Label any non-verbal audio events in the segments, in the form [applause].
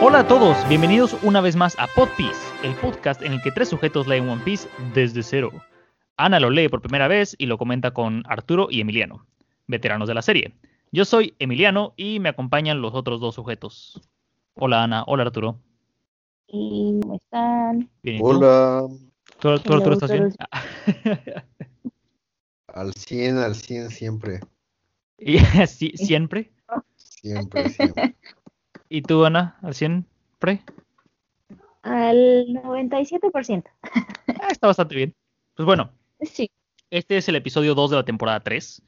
Hola a todos, bienvenidos una vez más a Pod Piece, el podcast en el que tres sujetos leen One Piece desde cero. Ana lo lee por primera vez y lo comenta con Arturo y Emiliano, veteranos de la serie. Yo soy Emiliano y me acompañan los otros dos sujetos. Hola Ana, hola Arturo. ¿Y cómo están? Bien, ¿y tú? Hola, ¿Tú, tú, Arturo, estás bien? [laughs] al 100, al 100 siempre, [laughs] ¿Y sí, siempre? siempre, siempre. ¿Y tú Ana, al 100? ¿Pre? Al 97%. Ah, está bastante bien. Pues bueno, Sí. Este es el episodio 2 de la temporada 3,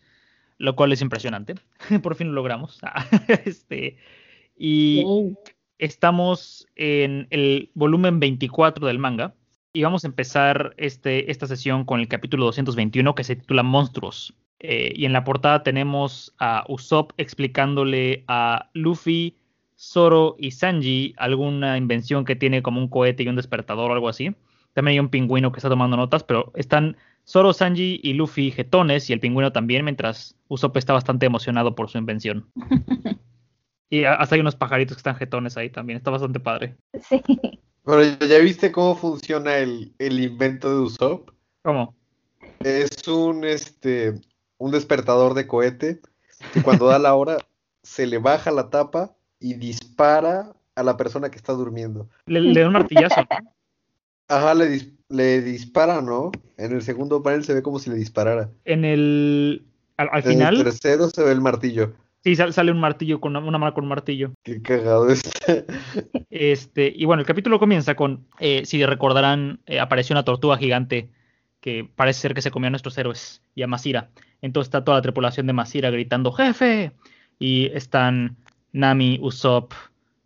lo cual es impresionante. [laughs] Por fin lo logramos. Ah, [laughs] este, y estamos en el volumen 24 del manga. Y vamos a empezar este, esta sesión con el capítulo 221 que se titula Monstruos. Eh, y en la portada tenemos a Usopp explicándole a Luffy, Zoro y Sanji alguna invención que tiene como un cohete y un despertador o algo así. También hay un pingüino que está tomando notas, pero están Zoro, Sanji y Luffy jetones y el pingüino también, mientras Usopp está bastante emocionado por su invención. [laughs] Y hasta hay unos pajaritos que están jetones ahí también, está bastante padre. Sí. Pero ¿ya viste cómo funciona el, el invento de Usopp? ¿Cómo? Es un, este, un despertador de cohete que cuando da la hora se le baja la tapa y dispara a la persona que está durmiendo. Le, le da un martillazo. ¿no? Ajá, le, dis- le dispara, ¿no? En el segundo panel se ve como si le disparara. En el. Al, al En el final, tercero se ve el martillo. sí, sal- sale un martillo con una, una mano con un martillo. Qué cagado está. [laughs] Este, y bueno, el capítulo comienza con, eh, si recordarán, eh, apareció una tortuga gigante que parece ser que se comió a nuestros héroes y a Masira. Entonces está toda la tripulación de Masira gritando ¡Jefe! Y están Nami, Usopp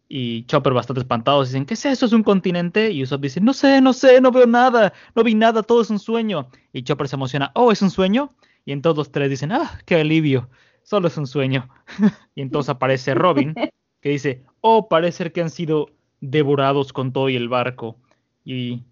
y Chopper bastante espantados. Dicen, ¿qué es eso? ¿Es un continente? Y Usopp dice, no sé, no sé, no veo nada, no vi nada, todo es un sueño. Y Chopper se emociona, oh, ¿es un sueño? Y entonces los tres dicen, ah, qué alivio, solo es un sueño. [laughs] y entonces aparece Robin, que dice, oh, parece ser que han sido devorados con todo y el barco. Y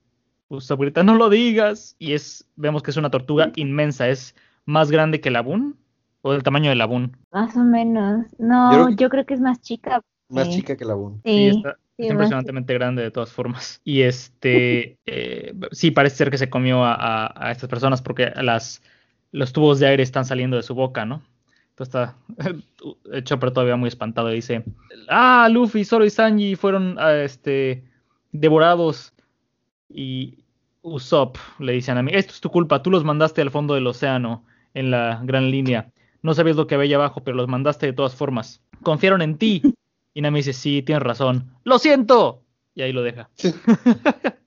Usopp grita, no lo digas. Y es, vemos que es una tortuga inmensa, es más grande que el abún, o del tamaño del abún. Más o menos. No, Yo creo- yo creo que es más chica. Más Sí. chica que la Boon. Sí, Sí. está, está sí, más impresionantemente grande de todas formas. Y este, [laughs] eh, sí, parece ser que se comió a, a- a estas personas porque las, los tubos de aire están saliendo de su boca, ¿no? Entonces está [laughs] el Chopper todavía muy espantado y dice, ah, Luffy, Zoro y Sanji fueron ah, este, devorados. Y Usopp le dicen a mí, esto es tu culpa, tú los mandaste al fondo del océano en la gran línea. No sabías lo que había abajo, pero los mandaste de todas formas. Confiaron en ti. [laughs] Y Nami dice, sí, tienes razón. ¡Lo siento! Y ahí lo deja. [laughs]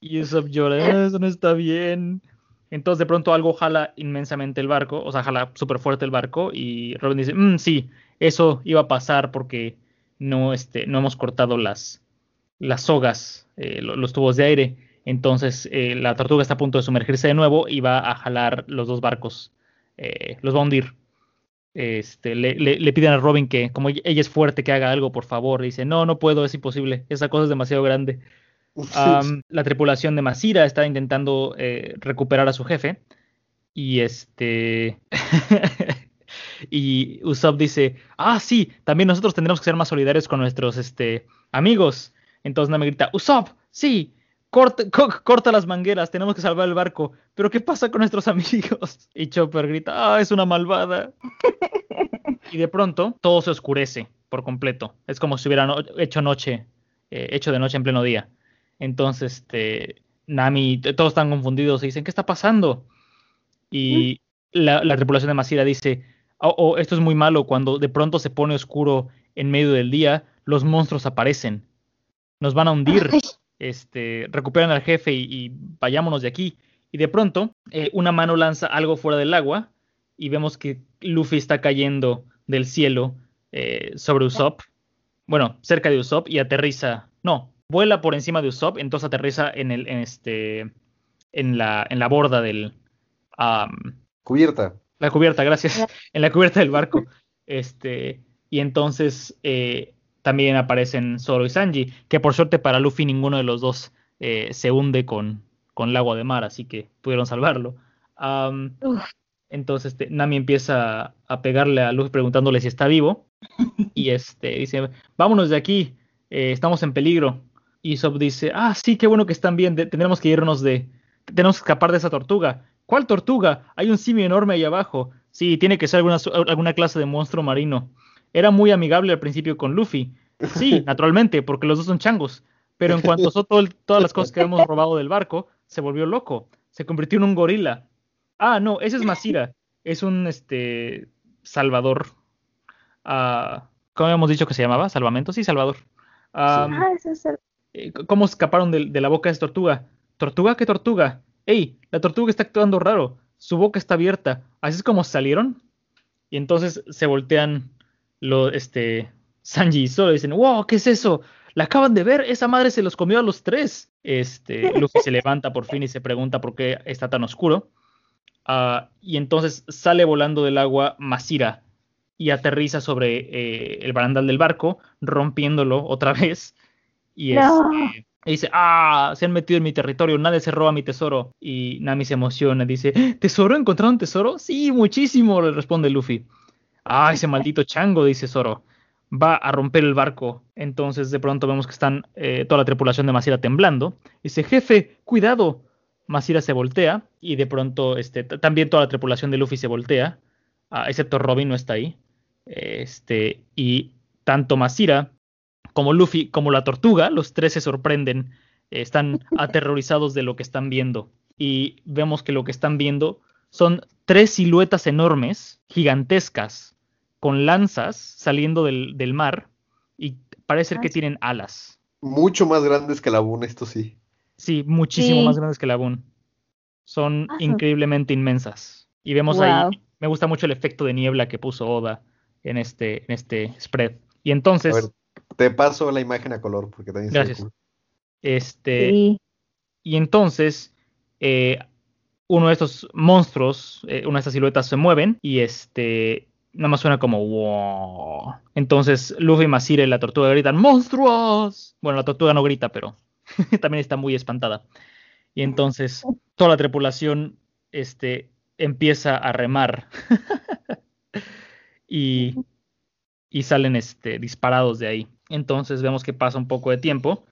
Y Usopp llora, "Ah, eso no está bien. Entonces de pronto algo jala inmensamente el barco, o sea, jala súper fuerte el barco y Robin dice, "Mm, sí, eso iba a pasar porque no, este, no hemos cortado las, las sogas, eh, lo- los tubos de aire. Entonces eh, la tortuga está a punto de sumergirse de nuevo y va a jalar los dos barcos, eh, los va a hundir. Este, le, le- le piden a Robin que, como ella es fuerte, que haga algo, por favor. Dice, no, no puedo, es imposible, esa cosa es demasiado grande. La tripulación de Masira está intentando eh, recuperar a su jefe. Y este. [laughs] y Usopp dice: Ah, sí, también nosotros tendremos que ser más solidarios con nuestros este, amigos. Entonces Nami grita: Usopp, sí, corta, co- corta las mangueras, tenemos que salvar el barco. Pero ¿qué pasa con nuestros [laughs] amigos? Y Chopper grita: Ah, es una malvada. [laughs] y de pronto todo se oscurece por completo. Es como si hubiera no- hecho noche, eh, hecho de noche en pleno día. Entonces, este, Nami, todos están confundidos y dicen, ¿qué está pasando? Y la, la tripulación de Masira dice, oh, oh, esto es muy malo, cuando de pronto se pone oscuro en medio del día, los monstruos aparecen, nos van a hundir, este, recuperan al jefe y, y vayámonos de aquí. Y de pronto, eh, una mano lanza algo fuera del agua y vemos que Luffy está cayendo del cielo eh, sobre Usopp, bueno, cerca de Usopp y aterriza, no, vuela por encima de Usopp, entonces aterriza en el, en este, en la, en la borda del, Cubierta. la cubierta, gracias, [laughs] en la cubierta del barco, este, y entonces eh, también aparecen Zoro y Sanji, que por suerte para Luffy ninguno de los dos eh, se hunde con, con el agua de mar, así que pudieron salvarlo. Entonces este, Nami empieza a pegarle a Luffy preguntándole si está vivo. Y [laughs] este dice, vámonos de aquí, eh, estamos en peligro. Y Usopp dice, ah, sí, qué bueno que están bien, de- tenemos que irnos de, tenemos que escapar de esa tortuga. ¿Cuál tortuga? Hay un simio enorme ahí abajo. Sí, tiene que ser alguna, alguna clase de monstruo marino. Era muy amigable al principio con Luffy. Sí, [laughs] naturalmente, porque los dos son changos. Pero en cuanto usó todo el- todas las cosas que habíamos robado del barco, se volvió loco. Se convirtió en un gorila. Ah, no, ese es Masira. Es un este Salvador. Ah, ¿Cómo habíamos dicho que se llamaba? ¿Salvamento? Sí, Salvador. Ah, Ah, eso es el- eh, ¿Cómo escaparon de, de la boca de esa tortuga? ¿Tortuga? ¿Qué tortuga? ¡Ey! La tortuga está actuando raro. Su boca está abierta. ¿Así es como salieron? Y entonces se voltean lo, este, Sanji y Zoro dicen, wow, ¿qué es eso? La acaban de ver, esa madre se los comió a los tres. Este, [laughs] Luffy se levanta por fin y se pregunta por qué está tan oscuro. Ah, y entonces sale volando del agua Masira y aterriza sobre eh, el barandal del barco, rompiéndolo otra vez. Y, No. este, y dice, ah, se han metido en mi territorio, nadie se roba mi tesoro. Y Nami se emociona, dice, ¿tesoro? ¿Encontraron tesoro? Sí, muchísimo, le responde Luffy. Ah, ese maldito chango, dice Zoro. Va a romper el barco. Entonces de pronto vemos que están eh, toda la tripulación de Masira temblando. Dice, jefe, cuidado. Masira se voltea y de pronto este, también toda la tripulación de Luffy se voltea. ah, excepto Robin no está ahí. Este, y tanto Masira como Luffy como la tortuga, los tres se sorprenden. eh, están [laughs] aterrorizados de lo que están viendo. Y vemos que lo que están viendo son tres siluetas enormes, gigantescas, con lanzas saliendo del, del mar y parece Ah, que tienen alas. Mucho más grandes que la Bune, esto sí. Sí, muchísimo Sí. más grandes que la Boon. Son increíblemente inmensas. Y vemos Wow. ahí, me gusta mucho el efecto de niebla que puso Oda en este, en este spread. Y entonces, A ver, te paso la imagen a color porque también se ve Gracias. cool. este, Sí. y entonces eh, uno de estos monstruos, eh, una de estas siluetas se mueven y este nada más suena como wow. Entonces Luffy, Masire y la tortuga gritan ¡Monstruos! Bueno, la tortuga no grita, pero [laughs] también está muy espantada. Y entonces toda la tripulación este, empieza a remar [laughs] y, y salen este, disparados de ahí. Entonces vemos que pasa un poco de tiempo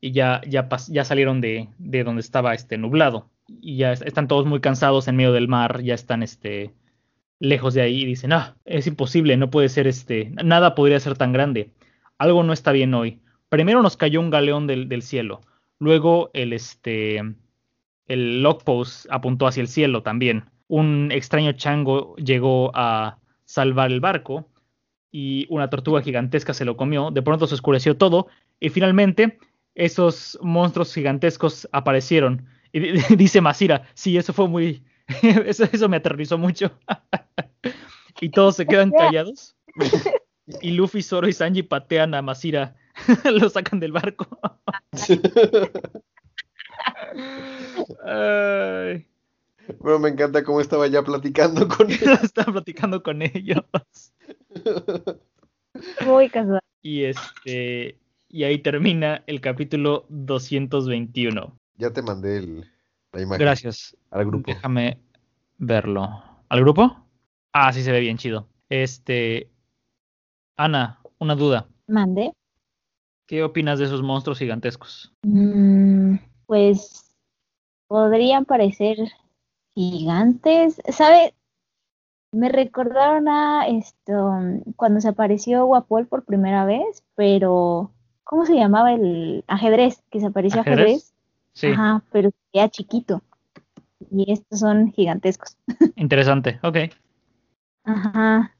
y ya, ya, ya salieron de, de donde estaba este nublado. Y ya es- están todos muy cansados en medio del mar, ya están este, lejos de ahí y dicen, ah, es imposible, no puede ser este, nada podría ser tan grande. Algo no está bien hoy. Primero nos cayó un galeón del, del cielo. Luego el, este, el logpost apuntó hacia el cielo también. Un extraño chango llegó a salvar el barco y una tortuga gigantesca se lo comió. De pronto se oscureció todo y finalmente esos monstruos gigantescos aparecieron. Y di- [laughs] dice Masira, sí, eso fue muy... [laughs] eso, eso me aterrorizó mucho. [laughs] y todos se quedan [laughs] callados. Y Luffy, Zoro y Sanji patean a Masira. lo sacan del barco. Ay, Pero me encanta cómo estaba ya platicando con él. estaba platicando con ellos. Muy casual. Y este y ahí termina el capítulo 221. Ya te mandé el- la imagen Gracias. al grupo. Déjame verlo. ¿Al grupo? Ah, sí se ve bien chido. Este Ana, una duda. Mande. ¿Qué opinas de esos monstruos gigantescos? Mm, pues podrían parecer gigantes. ¿Sabe? Me recordaron a esto cuando se apareció Guapol por primera vez, pero ¿cómo se llamaba el ajedrez? Que se apareció ¿Ajedrez? ajedrez. Sí, Ajá, pero era chiquito. Y estos son gigantescos. [laughs] interesante. Ok. Ajá.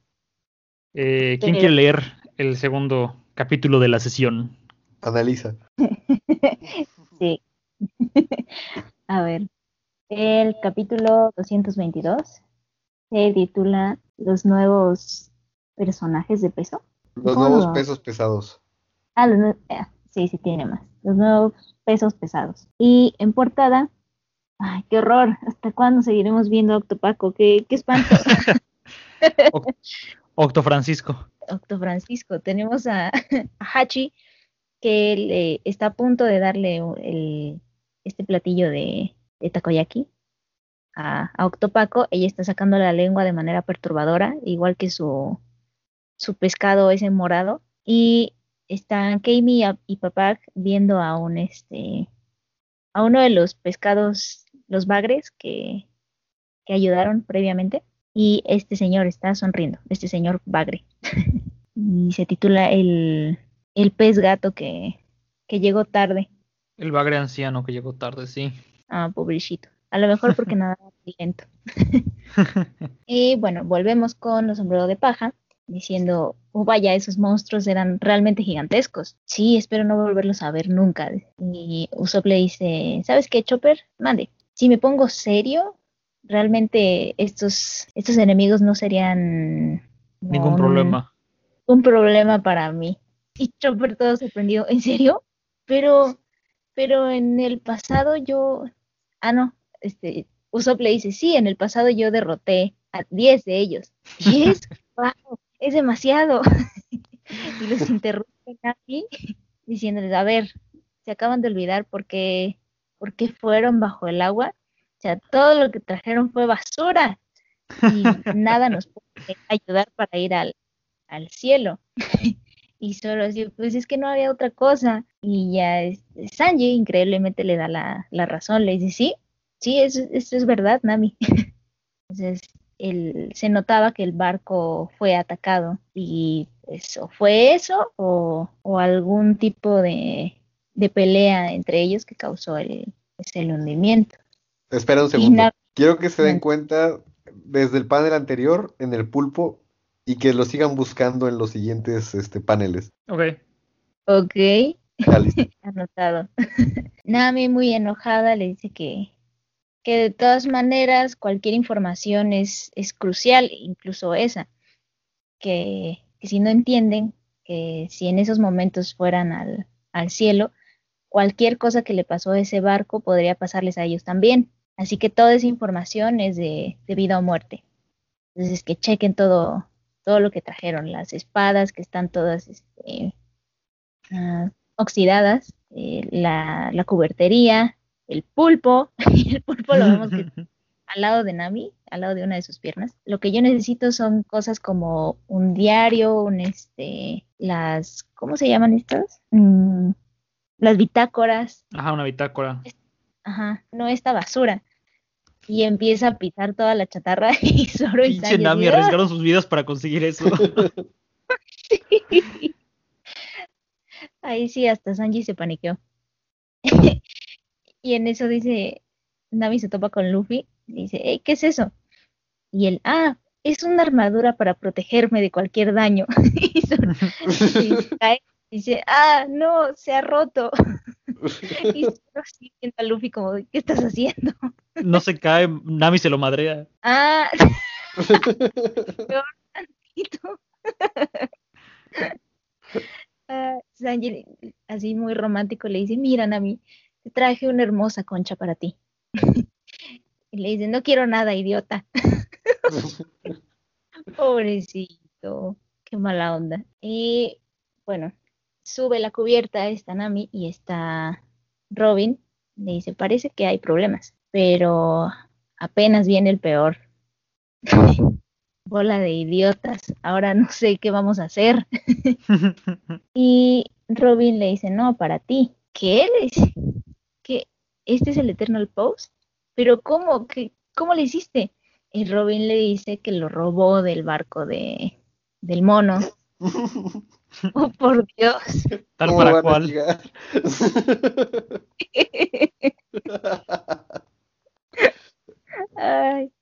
Eh, ¿Quién Pero- quiere leer el segundo capítulo de la sesión? Analiza. [laughs] Sí. [laughs] A ver, el capítulo 222 se titula Los nuevos personajes de peso. Los ¿Cómo nuevos pesos pesados. Ah, los ah, sí, sí tiene más. Los nuevos pesos pesados. Y en portada, ay, qué horror. ¿Hasta cuándo seguiremos viendo a Octopaco? Qué, qué espanto. [laughs] Octo Francisco. Octo Francisco. Tenemos a, a Hachi, que le está a punto de darle el, este platillo de, de takoyaki a, a Octopaco. Ella está sacando la lengua de manera perturbadora, igual que su, su pescado ese morado y están Kami y papá viendo a un este a uno de los pescados, los bagres que, que ayudaron previamente y este señor está sonriendo, este señor bagre. [laughs] y se titula el, el pez gato que, que llegó tarde. El bagre anciano que llegó tarde, sí. Ah, pobrecito. A lo mejor porque [laughs] nada lento. [laughs] y bueno, volvemos con los sombreros de paja, diciendo, oh vaya, esos monstruos eran realmente gigantescos. Sí, espero no volverlos a ver nunca. Y Usopp le dice, ¿sabes qué, Chopper? Mande. Si me pongo serio, realmente estos, estos enemigos no serían... Ningún problema. Un problema para mí. Y Chopper todo sorprendido, ¿en serio? Pero, pero en el pasado yo... Ah, no, este, Usopp le dice, sí, en el pasado yo derroté a 10 de ellos. ¿10? ¡Wow! [laughs] Es demasiado. [laughs] y los interrumpen aquí [laughs] diciéndoles, a ver, se acaban de olvidar por qué, por qué fueron bajo el agua. O sea, todo lo que trajeron fue basura y [laughs] nada nos puede ayudar para ir al, al cielo. y solo así, pues es que no había otra cosa. Y ya este, Sanji increíblemente le da la, la razón, le dice, sí, sí, eso, es verdad, Nami. Entonces, se notaba que el barco fue atacado y eso, ¿fue eso o, algún tipo de, pelea entre ellos que causó el, hundimiento? Espera un segundo. Quiero que se den cuenta desde el panel anterior en el pulpo y que lo sigan buscando en los siguientes este, paneles. Ok. Ok. [laughs] Anotado. [laughs] Nami muy enojada le dice que, que de todas maneras cualquier información es, es crucial, incluso esa, que, si no entienden que si en esos momentos fueran al, al cielo, cualquier cosa que le pasó a ese barco podría pasarles a ellos también. Así que toda esa información es de, vida o muerte. Entonces que chequen todo, todo lo que trajeron, las espadas que están todas este, ah, oxidadas, eh, la, la, cubertería, el pulpo, [laughs] el pulpo lo vemos [laughs] al lado de Nami, al lado de una de sus piernas. Lo que yo necesito son cosas como un diario, un este, las, ¿cómo se llaman estas? Mm, las bitácoras. Ajá, una bitácora. Ajá, no esta basura. Y empieza a pisar toda la chatarra [laughs] y Zoro y Sanji Nami arriesgaron sus vidas para conseguir eso. Ahí sí, hasta Sanji se paniqueó. Y en eso dice, Nami se topa con Luffy y dice, hey, ¿qué es eso? Y él, ah, es una armadura para protegerme de cualquier daño. [laughs] [laughs] y, dice, ah, no, se ha roto. [laughs] y así viendo a Luffy como, ¿qué estás haciendo? no se cae, Nami se lo madrea. Ah, ah, Sanji, así muy romántico, le dice, mira, Nami, te traje una hermosa concha para ti. [laughs] y le dice, no quiero nada, idiota. [laughs] Pobrecito, qué mala onda. Y bueno, sube la cubierta, está Nami y está Robin. Le dice, parece que hay problemas, pero apenas viene el peor. [laughs] Bola de idiotas, ahora no sé qué vamos a hacer. y Robin le dice, no, para ti. ¿Qué? Le dice, este es el Eternal Post, pero ¿cómo? ¿Qué, ¿Cómo le hiciste? Y Robin le dice que lo robó del barco de, del mono. [laughs] oh, por Dios. Tal para cual. Ay.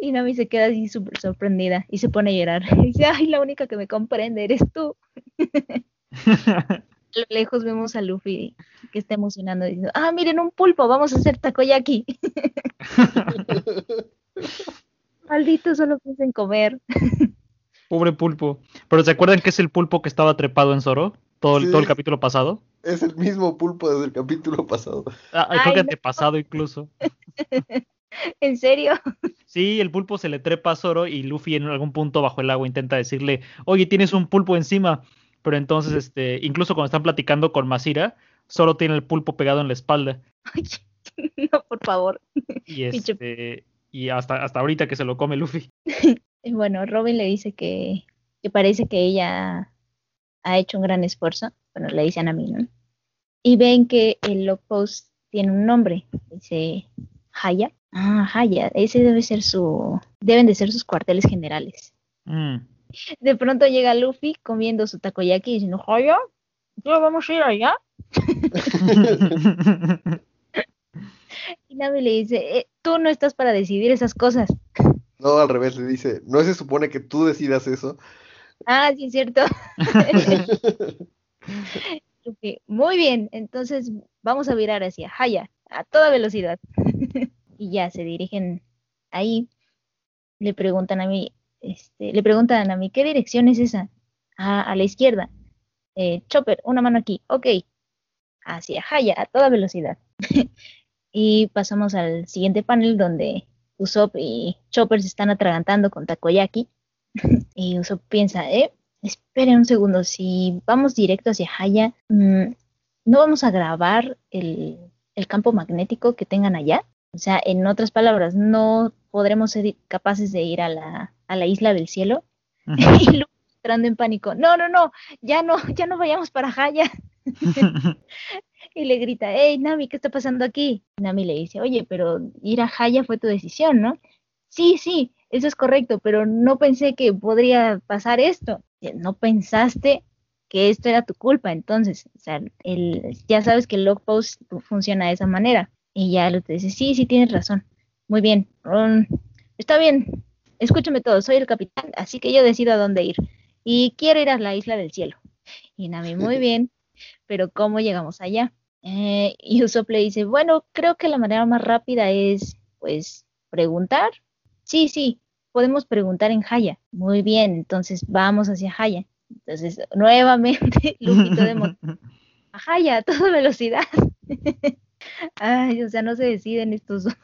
Y Nami se queda así súper sorprendida y se pone a llorar. Y [laughs] dice, ay, la única que me comprende eres tú. [laughs] A lo lejos vemos a Luffy que está emocionando diciendo, ah, miren un pulpo, vamos a hacer takoyaki. [laughs] Maldito, solo piensa en comer. Pobre pulpo. Pero ¿se acuerdan que es el pulpo que estaba trepado en Zoro? Todo, el, todo el capítulo pasado. Es el mismo pulpo desde el capítulo pasado. Ah, creo que antepasado incluso. [laughs] ¿En serio? Sí, el pulpo se le trepa a Zoro y Luffy en algún punto bajo el agua intenta decirle, oye, tienes un pulpo encima. Pero entonces, este, incluso cuando están platicando con Masira, solo tiene el pulpo pegado en la espalda. [laughs] no, por favor. Y [laughs] este, y hasta, hasta ahorita que se lo come Luffy. [laughs] bueno, Robin le dice que, que parece que ella ha hecho un gran esfuerzo, bueno, le dicen a mí, ¿no? Y ven que el log post tiene un nombre, dice Haya. Ah, Haya, ese debe ser su, deben de ser sus cuarteles generales. Mm. De pronto llega Luffy comiendo su takoyaki y diciendo, Haya, ¿ya vamos a ir allá? [laughs] Y Nami le dice, "Eh, tú no estás para decidir esas cosas. No, al revés, le dice, no se supone que tú decidas eso. Ah, sí, es cierto. [laughs] Luffy, Muy bien, entonces vamos a virar hacia Haya a toda velocidad. [laughs] y ya se dirigen ahí. Le preguntan a mí, este, le preguntan a mí, ¿qué dirección es esa? "Ah, a la izquierda. Eh, Chopper, una mano aquí. Ok. Hacia Haya a toda velocidad. [laughs] y pasamos al siguiente panel donde Usopp y Chopper se están atragantando con Takoyaki. [laughs] y Usopp piensa, eh, esperen un segundo, si vamos directo hacia Haya, mm, ¿no vamos a grabar el, el campo magnético que tengan allá? O sea, en otras palabras, no podremos ser capaces de ir a la, a la isla del cielo. [laughs] y Luffy entrando en pánico, no, no, no, ya no, ya no vayamos para Haya. [laughs] Y le grita, hey Nami, ¿qué está pasando aquí? Nami le dice, oye, pero ir a Haya fue tu decisión, ¿no? Sí, sí, eso es correcto, pero no pensé que podría pasar esto. No pensaste que esto era tu culpa, entonces, o sea, el, ya sabes que el log post funciona de esa manera. Y ya lo te dice, sí, sí, tienes razón. Muy bien, um, está bien, escúchame todo, soy el capitán, así que yo decido a dónde ir. Y quiero ir a la isla del cielo. Y Nami, muy [laughs] bien, pero ¿cómo llegamos allá? Eh, y Usopp le dice, bueno, creo que la manera más rápida es, pues, preguntar. Sí, sí, podemos preguntar en Haya. Muy bien, entonces vamos hacia Haya. Entonces, [laughs] nuevamente, Luffy de [laughs] a Haya a toda velocidad. Ay, o sea, no se deciden estos dos.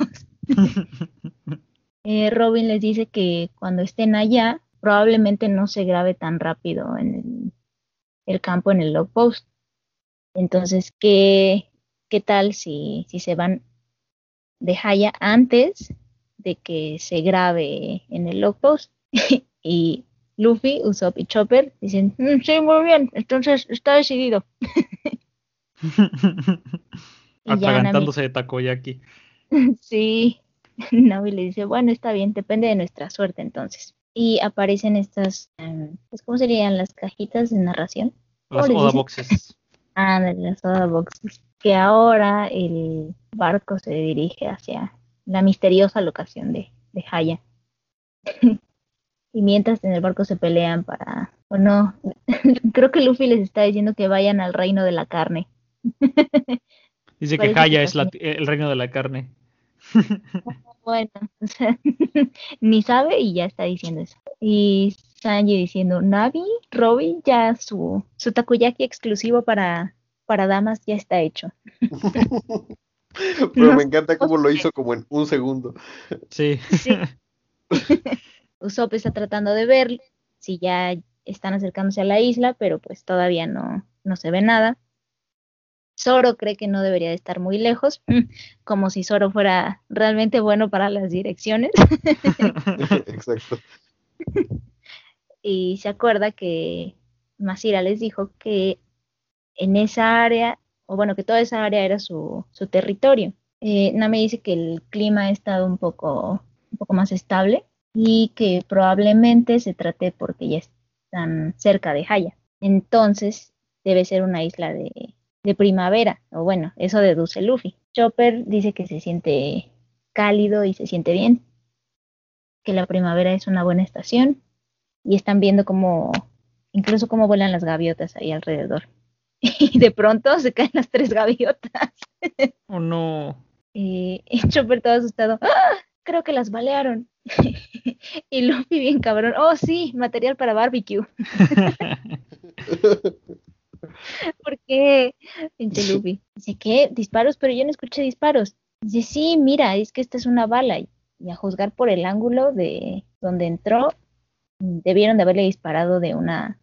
Eh, Robin les dice que cuando estén allá, probablemente no se grabe tan rápido en el, el campo en el log post. Entonces, ¿qué, qué tal si, si se van de Haya antes de que se grabe en el log post? [laughs] y Luffy, Usopp y Chopper dicen, "Mm, sí, muy bien, entonces está decidido. [laughs] Atragantándose de takoyaki. [laughs] Sí, [laughs] Navi le dice, bueno, está bien, depende de nuestra suerte entonces. Y aparecen estas, em, pues, ¿cómo serían las cajitas de narración? Las ¿Cómo les Oda? Boxes. [laughs] Ah, de las soda boxes. Que ahora el barco se dirige hacia la misteriosa locación de, de Haya. [laughs] y mientras en el barco se pelean para, o no, creo que Luffy les está diciendo que vayan al reino de la carne. Dice que Haya es la- el reino de la carne. [laughs] Bueno, o [laughs] sea, ni sabe y ya está diciendo eso. Y Sanji diciendo, Navi, Robin, ya su, su takoyaki exclusivo para, para damas ya está hecho. Pero me [laughs] encanta cómo lo hizo como en un segundo. Sí. Sí. Usopp está tratando de ver si ya están acercándose a la isla, pero pues todavía no, no se ve nada. Zoro cree que no debería de estar muy lejos, [laughs] como si Zoro fuera realmente bueno para las direcciones. [laughs] Exacto. [laughs] y se acuerda que Masira les dijo que en esa área, o bueno, que toda esa área era su, su territorio. Eh, Nami dice que el clima ha estado un poco, un poco más estable y que probablemente se trate porque ya están cerca de Haya. Entonces debe ser una isla de, de primavera, o bueno, eso deduce Luffy. Chopper dice que se siente cálido y se siente bien, que la primavera es una buena estación y están viendo cómo, incluso cómo vuelan las gaviotas ahí alrededor. [laughs] Y de pronto se caen las tres gaviotas. [laughs] Oh no. Y, y Chopper todo asustado. ¡Ah! Creo que las balearon. [laughs] y Luffy bien cabrón. Oh, sí, material para barbecue. [laughs] ¿Por qué? Pinche Luffy. Dice, ¿qué? ¿Disparos? Pero yo no escuché disparos. Dice, sí, mira, es que esta es una bala. Y a juzgar por el ángulo de donde entró, debieron de haberle disparado de una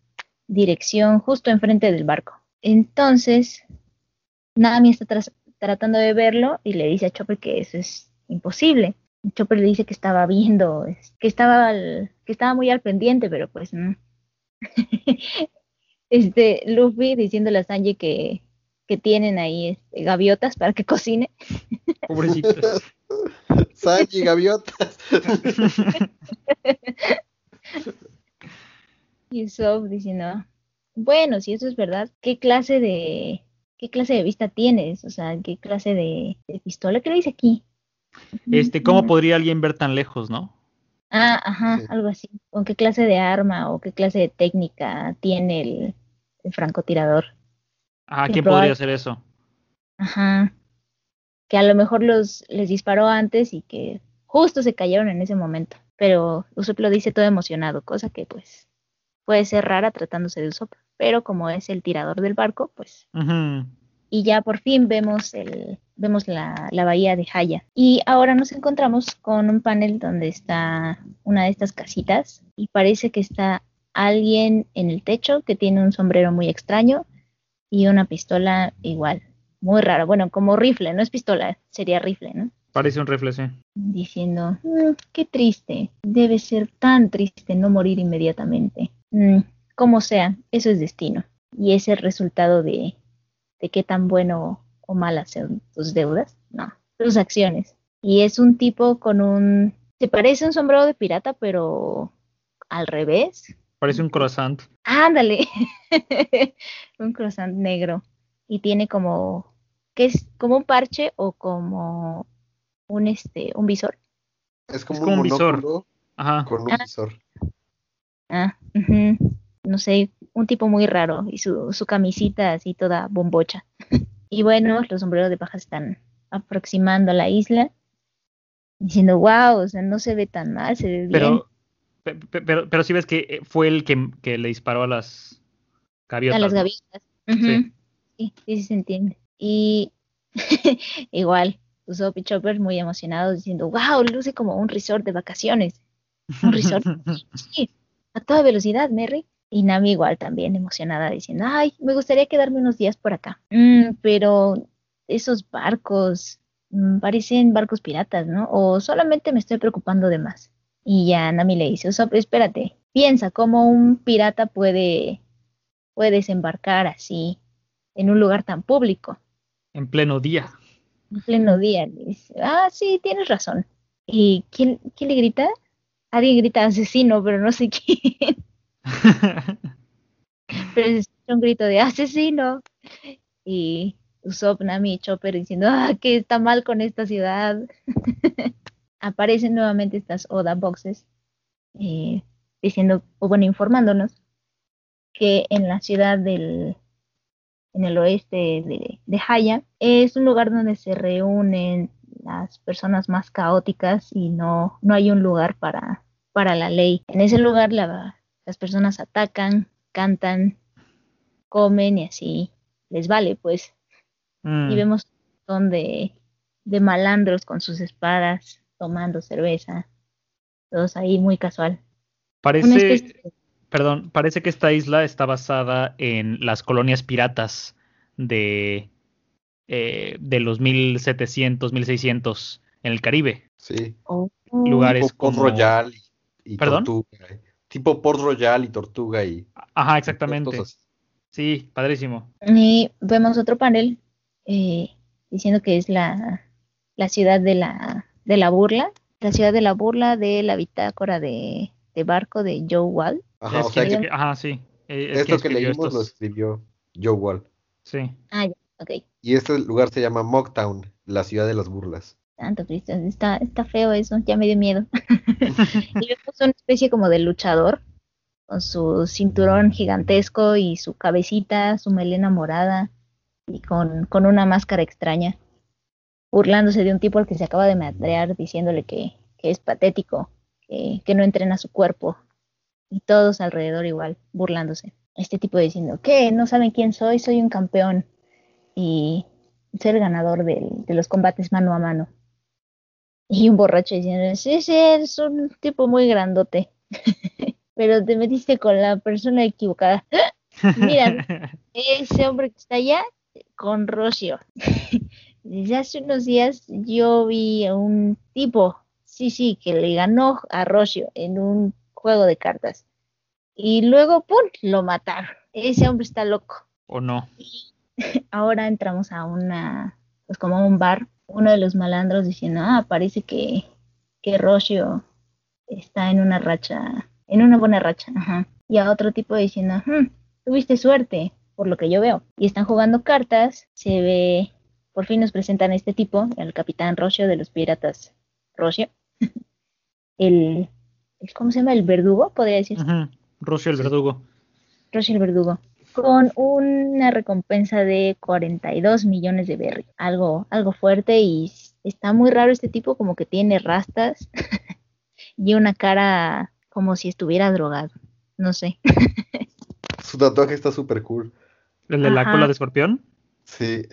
dirección justo enfrente del barco. Entonces, Nami está tras- tratando de verlo y le dice a Chopper que eso es imposible. Chopper le dice que estaba viendo, que estaba, al- que estaba muy al pendiente, pero pues no, [laughs] este, Luffy diciéndole a Sanji que, que tienen ahí este, gaviotas para que cocine. [laughs] Pobrecitos. Sanji, gaviotas. [laughs] Y Usopp diciendo, bueno, si eso es verdad, ¿qué clase de qué clase de vista tienes? O sea, ¿qué clase de, de pistola? ¿Qué le dice aquí? Este, ¿cómo podría alguien ver tan lejos, no? Ah, ajá, Sí. algo así. ¿Con qué clase de arma o qué clase de técnica tiene el, el francotirador? Ah, ¿quién podría hacer eso? Ajá. Que a lo mejor los les disparó antes y que justo se cayeron en ese momento. Pero Usopp lo dice todo emocionado, cosa que pues puede ser rara tratándose de Usopp. Pero como es el tirador del barco, pues y ya por fin vemos el vemos la, la bahía de Haya y ahora nos encontramos con un panel donde está una de estas casitas y parece que está alguien en el techo que tiene un sombrero muy extraño y una pistola igual muy rara bueno como rifle no es pistola sería rifle no Parece un rifle, sí. diciendo "Mm, qué triste debe ser tan triste no morir inmediatamente Mm, como sea eso es destino y es el resultado de de qué tan bueno o malas son tus deudas, no, tus acciones. Y es un tipo con un, se parece a un sombrero de pirata, pero al revés. Parece un croissant. Ándale, [laughs] un croissant negro. Y tiene como, ¿qué es? Como un parche o como un, este, un visor. Es como, Es como un un visor. Ajá. con un Ah. visor. Ah, ujú. no sé, un tipo muy raro y su, su camisita así toda bombocha. y bueno, los sombreros de paja están aproximando a la isla, diciendo, wow, o sea, no se ve tan mal, se ve bien. Pero, pe- pe- pero, pero sí ves que eh, fue el que, que le disparó a las gaviotas. a las gaviotas. Sí. Sí, sí, sí se entiende. Y [laughs] igual, Usopp y Chopper muy emocionados diciendo, wow, luce como un resort de vacaciones. Un resort. [laughs] Sí, a toda velocidad, Merry. Y Nami igual también emocionada diciendo, ay, me gustaría quedarme unos días por acá. "Mm, pero esos barcos mm, parecen barcos piratas, ¿no? O solamente me estoy preocupando de más. Y ya Nami le dice, Usopp, espérate, piensa cómo un pirata puede, puede desembarcar así en un lugar tan público, en pleno día. en pleno día. Le dice, ah, sí, tienes razón. ¿Y quién, quién le grita? Alguien grita asesino, pero no sé quién. [laughs] pero es un grito de asesino. Y Usopp, Nami y Chopper diciendo, ah, que está mal con esta ciudad. [laughs] Aparecen nuevamente estas Oda boxes eh, diciendo, o bueno, informándonos que en la ciudad del, en el oeste de, de Haya, es un lugar donde se reúnen las personas más caóticas y no, no hay un lugar para, para la ley. En ese lugar la- las personas atacan, cantan, comen y así les vale, pues. Mm. Y vemos un montón de, de malandros con sus espadas, tomando cerveza, todos ahí muy casual. Parece, de- perdón, parece que esta isla está basada en las colonias piratas de, eh, de los 1700, 1600 en el Caribe. Sí. oh, Lugares Tipo Port como- Royal y, y ¿Perdón? Tortuga. eh. Tipo Port Royal y Tortuga y Ajá, exactamente. Sí, padrísimo. Y vemos otro panel eh, diciendo que es la, la ciudad de la, de la burla, la ciudad de la burla de la bitácora de, de barco de Joe Wall. Ajá, Es o sea que ajá, sí. eh, es esto que escribió leímos lo escribió Joe Wall. Sí. Ah, ya, ok. Y este lugar se llama Mocktown, la ciudad de las burlas. Santo Cristo, está, está feo eso, ya me dio miedo. [laughs] y vemos una especie como de luchador con su cinturón gigantesco y su cabecita, su melena morada y con, con una máscara extraña, burlándose de un tipo al que se acaba de madrear, diciéndole que, que es patético, que, que no entrena su cuerpo y todos alrededor igual, burlándose. Este tipo diciendo, ¿qué? ¿No saben quién soy? Soy un campeón y el ganador del- de los combates mano a mano. Y un borracho diciendo, sí, sí, eres un tipo muy grandote, [laughs] pero te metiste con la persona equivocada. [laughs] Mira, [laughs] ese hombre que está allá, con Rocio. Desde hace unos días yo vi a un tipo, sí, sí, que le ganó a Rocio en un juego de cartas. Y luego, ¡pum!, lo mataron. Ese hombre está loco. ¿O no? [laughs] Ahora entramos a una, pues como a un bar, uno de los malandros diciendo, ah, parece que, que Rocio está en una racha, en una buena racha, ajá. Y a otro tipo diciendo, "Hmm, tuviste suerte, por lo que yo veo. Y están jugando cartas, se ve, por fin nos presentan a este tipo, el capitán Rocio de los piratas Rocio. [laughs] el, el- ¿cómo se llama? El verdugo, podría decir. Ujú, Rocio el verdugo. Rocio el verdugo. Con una recompensa de 42 millones de berry. Algo, algo fuerte y está muy raro este tipo, como que tiene rastas [laughs] y una cara como si estuviera drogado. No sé. [laughs] Su tatuaje está súper cool. El de la Ajá. cola de escorpión, Sí,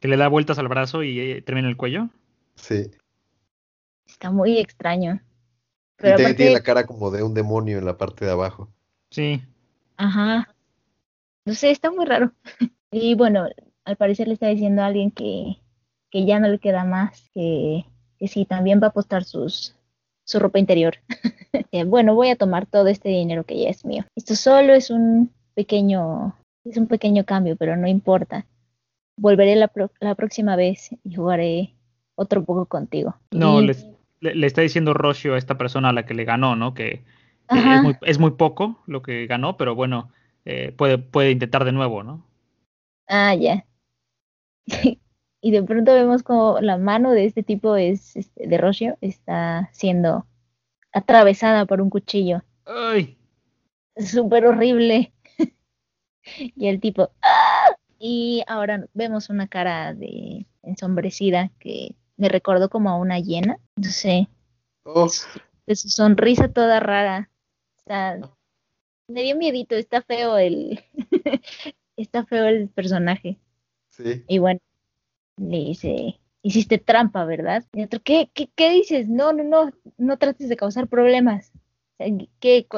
que le da vueltas al brazo y eh, termina en el cuello. sí. Está muy extraño. Y Pero tiene la cara como de un demonio en la parte de abajo. Sí. ajá. No sé, está muy raro. [laughs] Y bueno, al parecer le está diciendo a alguien que, que ya no le queda más, que, que sí, también va a apostar sus, su ropa interior. [laughs] Eh, bueno, voy a tomar todo este dinero que ya es mío. Esto solo es un pequeño, es un pequeño cambio, pero no importa. Volveré la, pro- la próxima vez y jugaré otro poco contigo. No, Y- le, le está diciendo Rocio a esta persona a la que le ganó, ¿no? Que, que Ajá. es, muy, es muy poco lo que ganó, pero bueno, eh, puede, puede intentar de nuevo, ¿no? Ah, ya. [laughs] Y de pronto vemos como la mano de este tipo es este, de Rocio está siendo atravesada por un cuchillo. ¡Ay! Súper horrible. [laughs] Y el tipo ¡ah! Y ahora vemos una cara de ensombrecida que me recordó como a una hiena. No sé, Oh, de su sonrisa toda rara. Está, me dio miedito, está feo el [laughs] está feo el personaje. sí. Y bueno, le dice, hiciste trampa, ¿verdad? Y otro, ¿qué, qué, qué dices? No, no, no, no trates de causar problemas. O sea, ¿Qué?